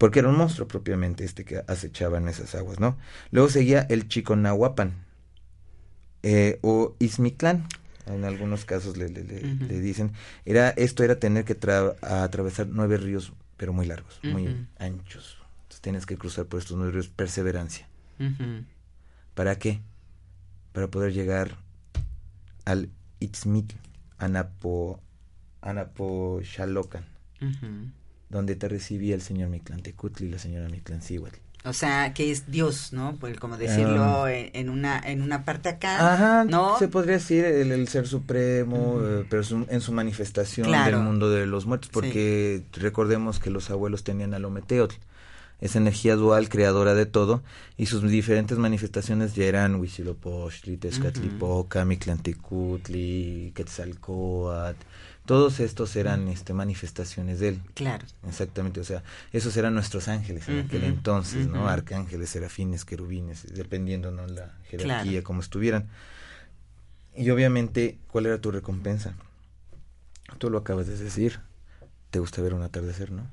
porque era un monstruo propiamente este que acechaba en esas aguas, ¿no? Luego seguía el Chiconahuapan, eh, o Izmitlán, en algunos casos le, le, le- le dicen, era, esto era tener que tra- atravesar nueve ríos, pero muy largos, muy anchos. Entonces tienes que cruzar por estos nueve ríos, perseverancia. ¿Para qué? Para poder llegar al Itzmitl, Anapo,
Ujú.
Donde te recibía el señor Mictlantecutli y la señora Mictlancíhuatl.
O sea, que es Dios, ¿no? Pues como decirlo
Ah.
en, una en una parte acá,
Ajá,
¿no?
se podría decir el, el ser supremo, eh, pero su- en su manifestación
Claro.
del mundo de los muertos, porque recordemos que los abuelos tenían a Lometeotl, esa energía dual creadora de todo, y sus diferentes manifestaciones ya eran Huitzilopochtli, Tezcatlipoca, Mictlantecutli, Quetzalcoatl, todos estos eran este, manifestaciones de él.
Claro.
Exactamente, o sea, esos eran nuestros ángeles en aquel entonces, ¿no? Arcángeles, serafines, querubines, dependiendo, ¿no? La jerarquía,
Claro.
como estuvieran. Y obviamente, ¿cuál era tu recompensa? Tú lo acabas de decir. Te gusta ver un atardecer, ¿no?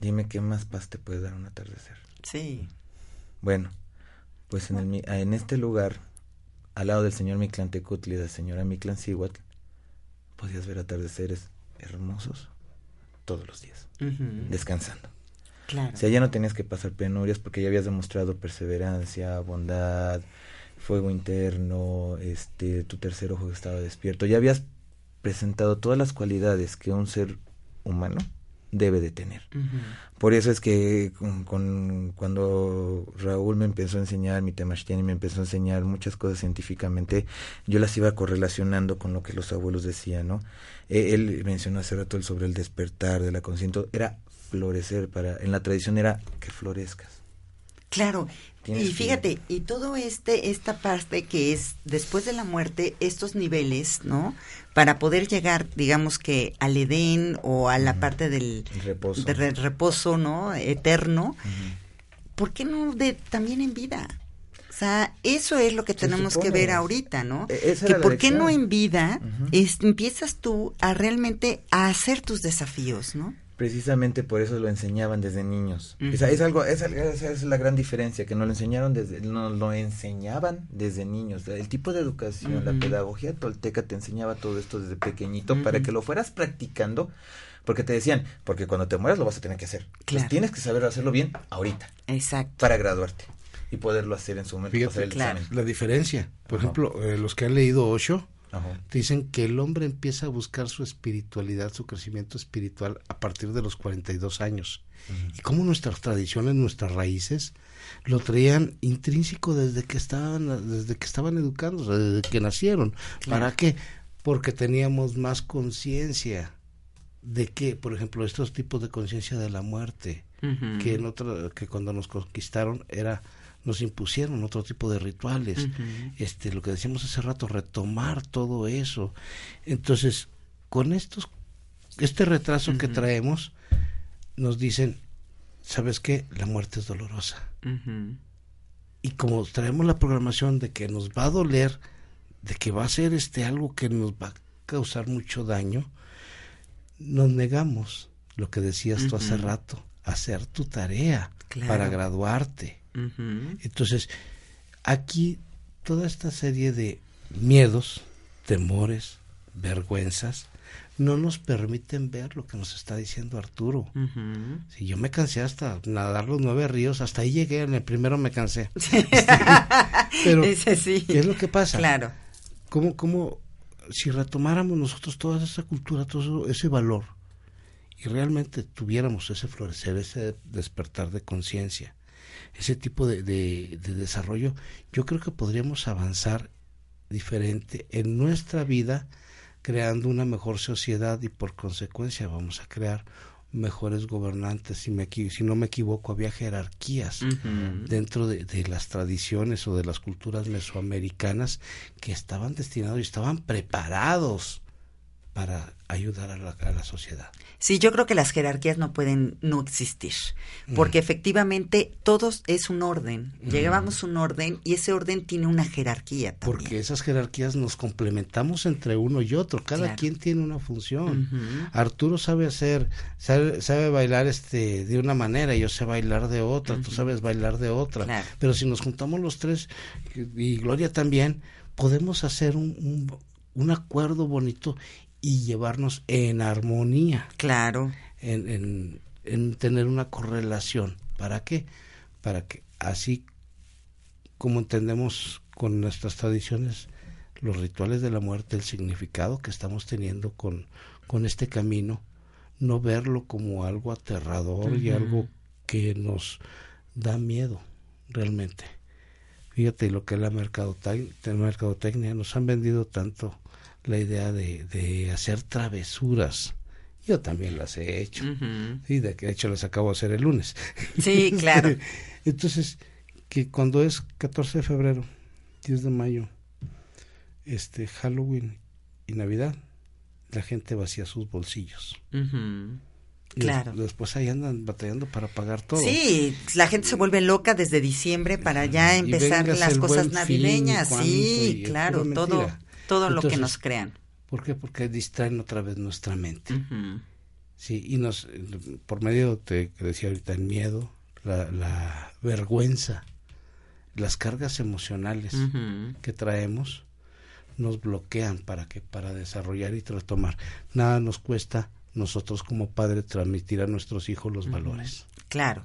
Dime qué más paz te puede dar un atardecer.
Sí.
Bueno, pues en, el, en este lugar, al lado del señor Mictlantecutli y de la señora Mictlancíhuatl, podías ver atardeceres hermosos todos los días, descansando.
Claro.
O sea, ya no tenías que pasar penurias porque ya habías demostrado perseverancia, bondad, fuego interno, este, tu tercer ojo estaba despierto. Ya habías presentado todas las cualidades que un ser humano debe de tener. Por eso es que con, con- cuando Raúl me empezó a enseñar, mi Temashtiani me empezó a enseñar muchas cosas científicamente, yo las iba correlacionando con lo que los abuelos decían, ¿no? Eh, él mencionó hace rato el sobre el despertar de la conciencia, era florecer para, en la tradición era que florezcas.
Claro. Y fíjate, y todo este, esta parte que es después de la muerte, estos niveles, ¿no? Para poder llegar, digamos que al Edén o a la parte del
El reposo.
¿no? Eterno. ¿Por qué no de también en vida? O sea, eso es lo que tenemos que ver ahorita, ¿no?
E- esa
que por qué no en vida es- empiezas tú a realmente a hacer tus desafíos, ¿no?
Precisamente por eso lo enseñaban desde niños. Es algo, esa, esa es la gran diferencia, que nos lo enseñaron desde, nos lo enseñaban desde niños. El tipo de educación, la pedagogía tolteca te enseñaba todo esto desde pequeñito para que lo fueras practicando, porque te decían, porque cuando te mueras lo vas a tener que hacer. Entonces,
Claro.
tienes que saber hacerlo bien ahorita,
Exacto.
para graduarte y poderlo hacer en su momento,
Fíjate,
el
claro.
examen.
La diferencia. Por ejemplo, eh, los que han leído Osho
Ajá.
dicen que el hombre empieza a buscar su espiritualidad, su crecimiento espiritual a partir de los 42 años. Y como nuestras tradiciones, nuestras raíces, lo traían intrínseco desde que estaban, desde que estaban educándose, desde que nacieron. ¿Para qué? Porque teníamos más conciencia de que, por ejemplo, estos tipos de conciencia de la muerte, que en otra, que cuando nos conquistaron era nos impusieron otro tipo de rituales. Este lo que decíamos hace rato retomar todo eso. Entonces con estos este retraso que traemos nos dicen sabes qué la muerte es dolorosa. Y como traemos la programación de que nos va a doler de que va a ser este algo que nos va a causar mucho daño nos negamos lo que decías tú hace rato hacer tu tarea
Claro.
para graduarte Entonces, aquí toda esta serie de miedos, temores, vergüenzas, no nos permiten ver lo que nos está diciendo Arturo. Si yo me cansé hasta nadar los nueve ríos, hasta ahí llegué, en el primero me cansé. Pero,
Ese sí.
¿qué es lo que pasa?
Claro.
¿Cómo, cómo, si retomáramos nosotros toda esa cultura, todo eso- ese valor, y realmente tuviéramos ese florecer, ese despertar de conciencia, ese tipo de, de- de desarrollo, yo creo que podríamos avanzar diferente en nuestra vida, creando una mejor sociedad y por consecuencia vamos a crear mejores gobernantes. Si, me, si no me equivoco, había jerarquías dentro de, de las tradiciones o de las culturas mesoamericanas que estaban destinados y estaban preparados para ayudar a la, a la sociedad.
Sí, yo creo que las jerarquías no pueden no existir, porque efectivamente todos es un orden. Llevamos un orden y ese orden tiene una jerarquía también.
Porque esas jerarquías nos complementamos entre uno y otro. Cada
Claro.
quien tiene una función. Arturo sabe hacer, sabe, sabe bailar este de una manera, yo sé bailar de otra, tú sabes bailar de otra.
Claro.
Pero si nos juntamos los tres y Gloria también, podemos hacer un, un, un acuerdo bonito y llevarnos en armonía,
Claro.
en, en, en tener una correlación. ¿Para qué? Para que así como entendemos con nuestras tradiciones los rituales de la muerte, el significado que estamos teniendo con, con este camino, no verlo como algo aterrador y algo que nos da miedo realmente. Fíjate lo que es la mercadotec- la mercadotecnia, nos han vendido tanto la idea de, de hacer travesuras. Yo también las he hecho.
Ujú.
Sí, de de hecho las acabo de hacer el lunes.
Sí, claro.
Entonces, que cuando es 14 de febrero, 10 de mayo, este Halloween y Navidad, la gente vacía sus bolsillos. Y
Claro.
des- después ahí andan batallando para pagar todo.
Sí, la gente se vuelve loca desde diciembre para ya empezar las cosas
Fin,
navideñas. Sí, claro, todo,
mentira.
Todo lo que nos crean.
¿Por qué? Porque distraen otra vez nuestra mente. Sí, y nos, por medio, te decía ahorita, el miedo, la, la vergüenza, las cargas emocionales que traemos, nos bloquean para que para desarrollar y retomar. Nada nos cuesta nosotros como padres transmitir a nuestros hijos los valores.
Claro.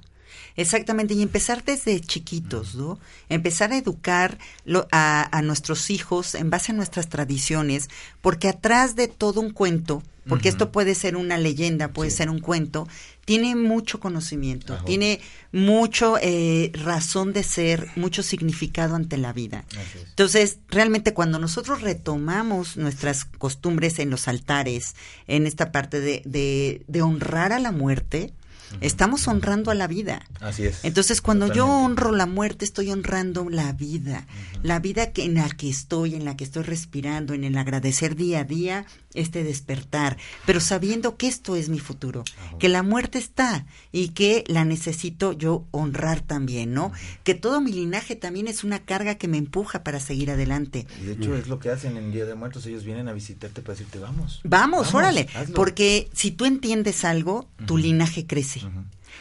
Exactamente, y empezar desde chiquitos, ¿no? Empezar a educar lo- a, a nuestros hijos en base a nuestras tradiciones, porque atrás de todo un cuento, porque esto puede ser una leyenda, puede ser un cuento, tiene mucho conocimiento,
Ajá.
tiene mucho eh, razón de ser, mucho significado ante la vida. Entonces, realmente cuando nosotros retomamos nuestras costumbres en los altares, en esta parte de, de, de honrar a la muerte, estamos honrando a la vida.
Así es.
Entonces, cuando yo honro la muerte, estoy honrando la vida, la vida que en la que estoy, en la que estoy respirando, en el agradecer día a día este despertar, pero sabiendo que esto es mi futuro, que la muerte está y que la necesito yo honrar también, ¿no? Que todo mi linaje también es una carga que me empuja para seguir adelante.
Y de hecho es lo que hacen en Día de Muertos, ellos vienen a visitarte para decirte vamos.
Vamos, órale,
hazlo".
porque si tú entiendes algo, tu linaje crece.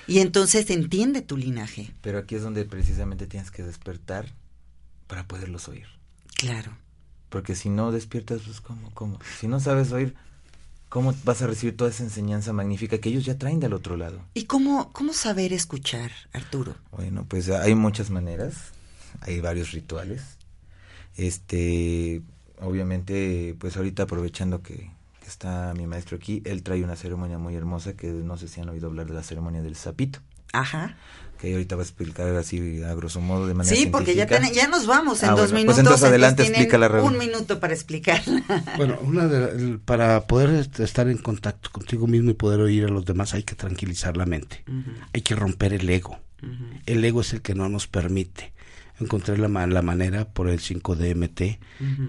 Y entonces entiende tu linaje.
Pero aquí es donde precisamente tienes que despertar para poderlos oír.
Claro.
Porque si no despiertas, pues ¿cómo? ¿Cómo? Si no sabes oír, ¿cómo vas a recibir toda esa enseñanza magnífica que ellos ya traen del otro lado?
¿Y cómo, cómo saber escuchar, Arturo?
Bueno, pues hay muchas maneras, hay varios rituales. Este, obviamente, pues ahorita aprovechando que, que está mi maestro aquí, él trae una ceremonia muy hermosa que no sé si han oído hablar de la ceremonia del sapito,
Ajá.
que ahorita va a explicar así a grosso modo de manera
Sí, porque ya, ten- ya nos vamos en
Ah,
dos
bueno, pues
minutos.
entonces adelante, explícala, Raúl.
Un minuto para explicarla.
Bueno, una de, el- para poder est- estar en contacto contigo mismo y poder oír a los demás hay que tranquilizar la mente. Hay que romper el ego. El ego es el que no nos permite. Encontré la, la manera por el 5DMT,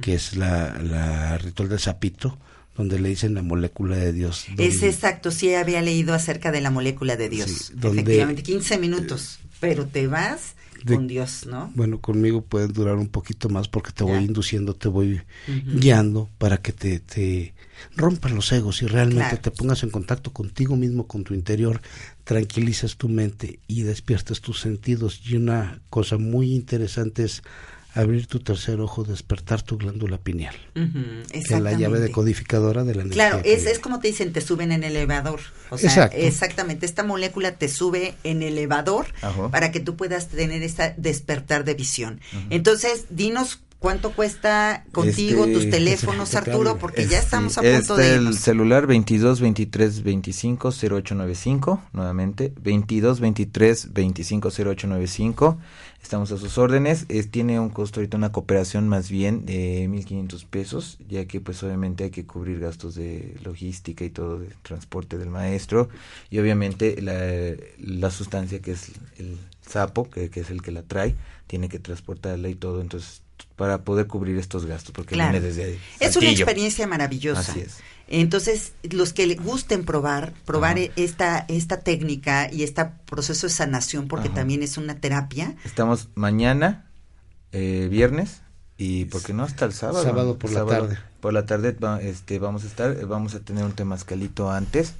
que es la, la ritual del sapito, donde le dicen la molécula de Dios.
Es exacto, sí había leído acerca de la molécula de Dios.
Sí, donde-
Efectivamente, 15 minutos. Pero te vas
de-
con Dios, ¿no?
Bueno, conmigo pueden durar un poquito más porque te voy
Ya.
induciendo, te voy guiando para que te, te rompas los egos y realmente
Claro.
te pongas en contacto contigo mismo, con tu interior, tranquilices tu mente y despiertes tus sentidos. Y una cosa muy interesante es abrir tu tercer ojo, despertar tu glándula pineal,
Ujú,
que es la llave
exactamente.
decodificadora de la energía.
Claro, es, es como te dicen, te suben en elevador. O sea,
Exacto.
exactamente, esta molécula te sube en elevador
Ajá.
para que tú puedas tener esta despertar de visión. Entonces, dinos cuánto cuesta contigo
Este,
tus teléfonos,
que se te
Arturo, porque ya estamos a
sí,
punto
está
de
el
irnos.
celular 22 23 25 0895 nuevamente 22 23 25 0895 estamos a sus órdenes. Es, tiene un costo ahorita una cooperación más bien de 1500 pesos ya que pues obviamente hay que cubrir gastos de logística y todo de transporte del maestro. Y obviamente la, la sustancia que es el sapo que, que es el que la trae tiene que transportarla y todo. Entonces para poder cubrir estos gastos porque
Claro.
viene desde
Es una experiencia maravillosa.
Así es.
Entonces, los que le gusten probar, probar
Ajá.
esta, esta técnica y este proceso de sanación, porque
Ajá.
también es una terapia,
Estamos mañana, eh, viernes, y porque no hasta el sábado.
Sábado por la tarde.
Por la tarde va- este, vamos a estar, eh, vamos a tener un temazcalito antes,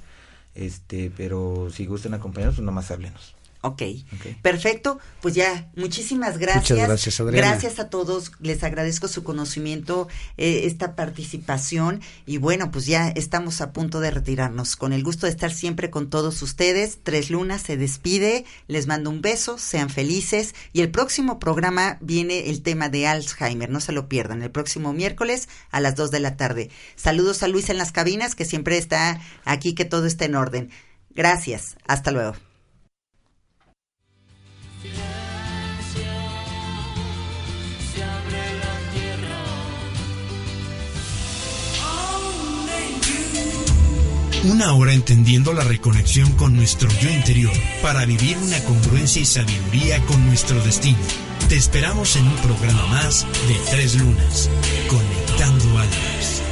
este, pero si gustan acompañarnos, pues nomás háblenos.
Ok,
Ok.
perfecto. Pues ya, muchísimas gracias.
Muchas gracias, Adriana.
Gracias a todos. Les agradezco su conocimiento, eh, esta participación. Y bueno, pues ya estamos a punto de retirarnos. Con el gusto de estar siempre con todos ustedes. Tres Lunas se despide. Les mando un beso. Sean felices. Y el próximo programa viene el tema de Alzheimer. No se lo pierdan. El próximo miércoles a las 2 de la tarde. Saludos a Luis en las cabinas, que siempre está aquí, que todo está en orden. Gracias. Hasta luego.
Una hora entendiendo la reconexión con nuestro yo interior para vivir una congruencia y sabiduría con nuestro destino. Te esperamos en un programa más de Tres Lunas, Conectando Almas.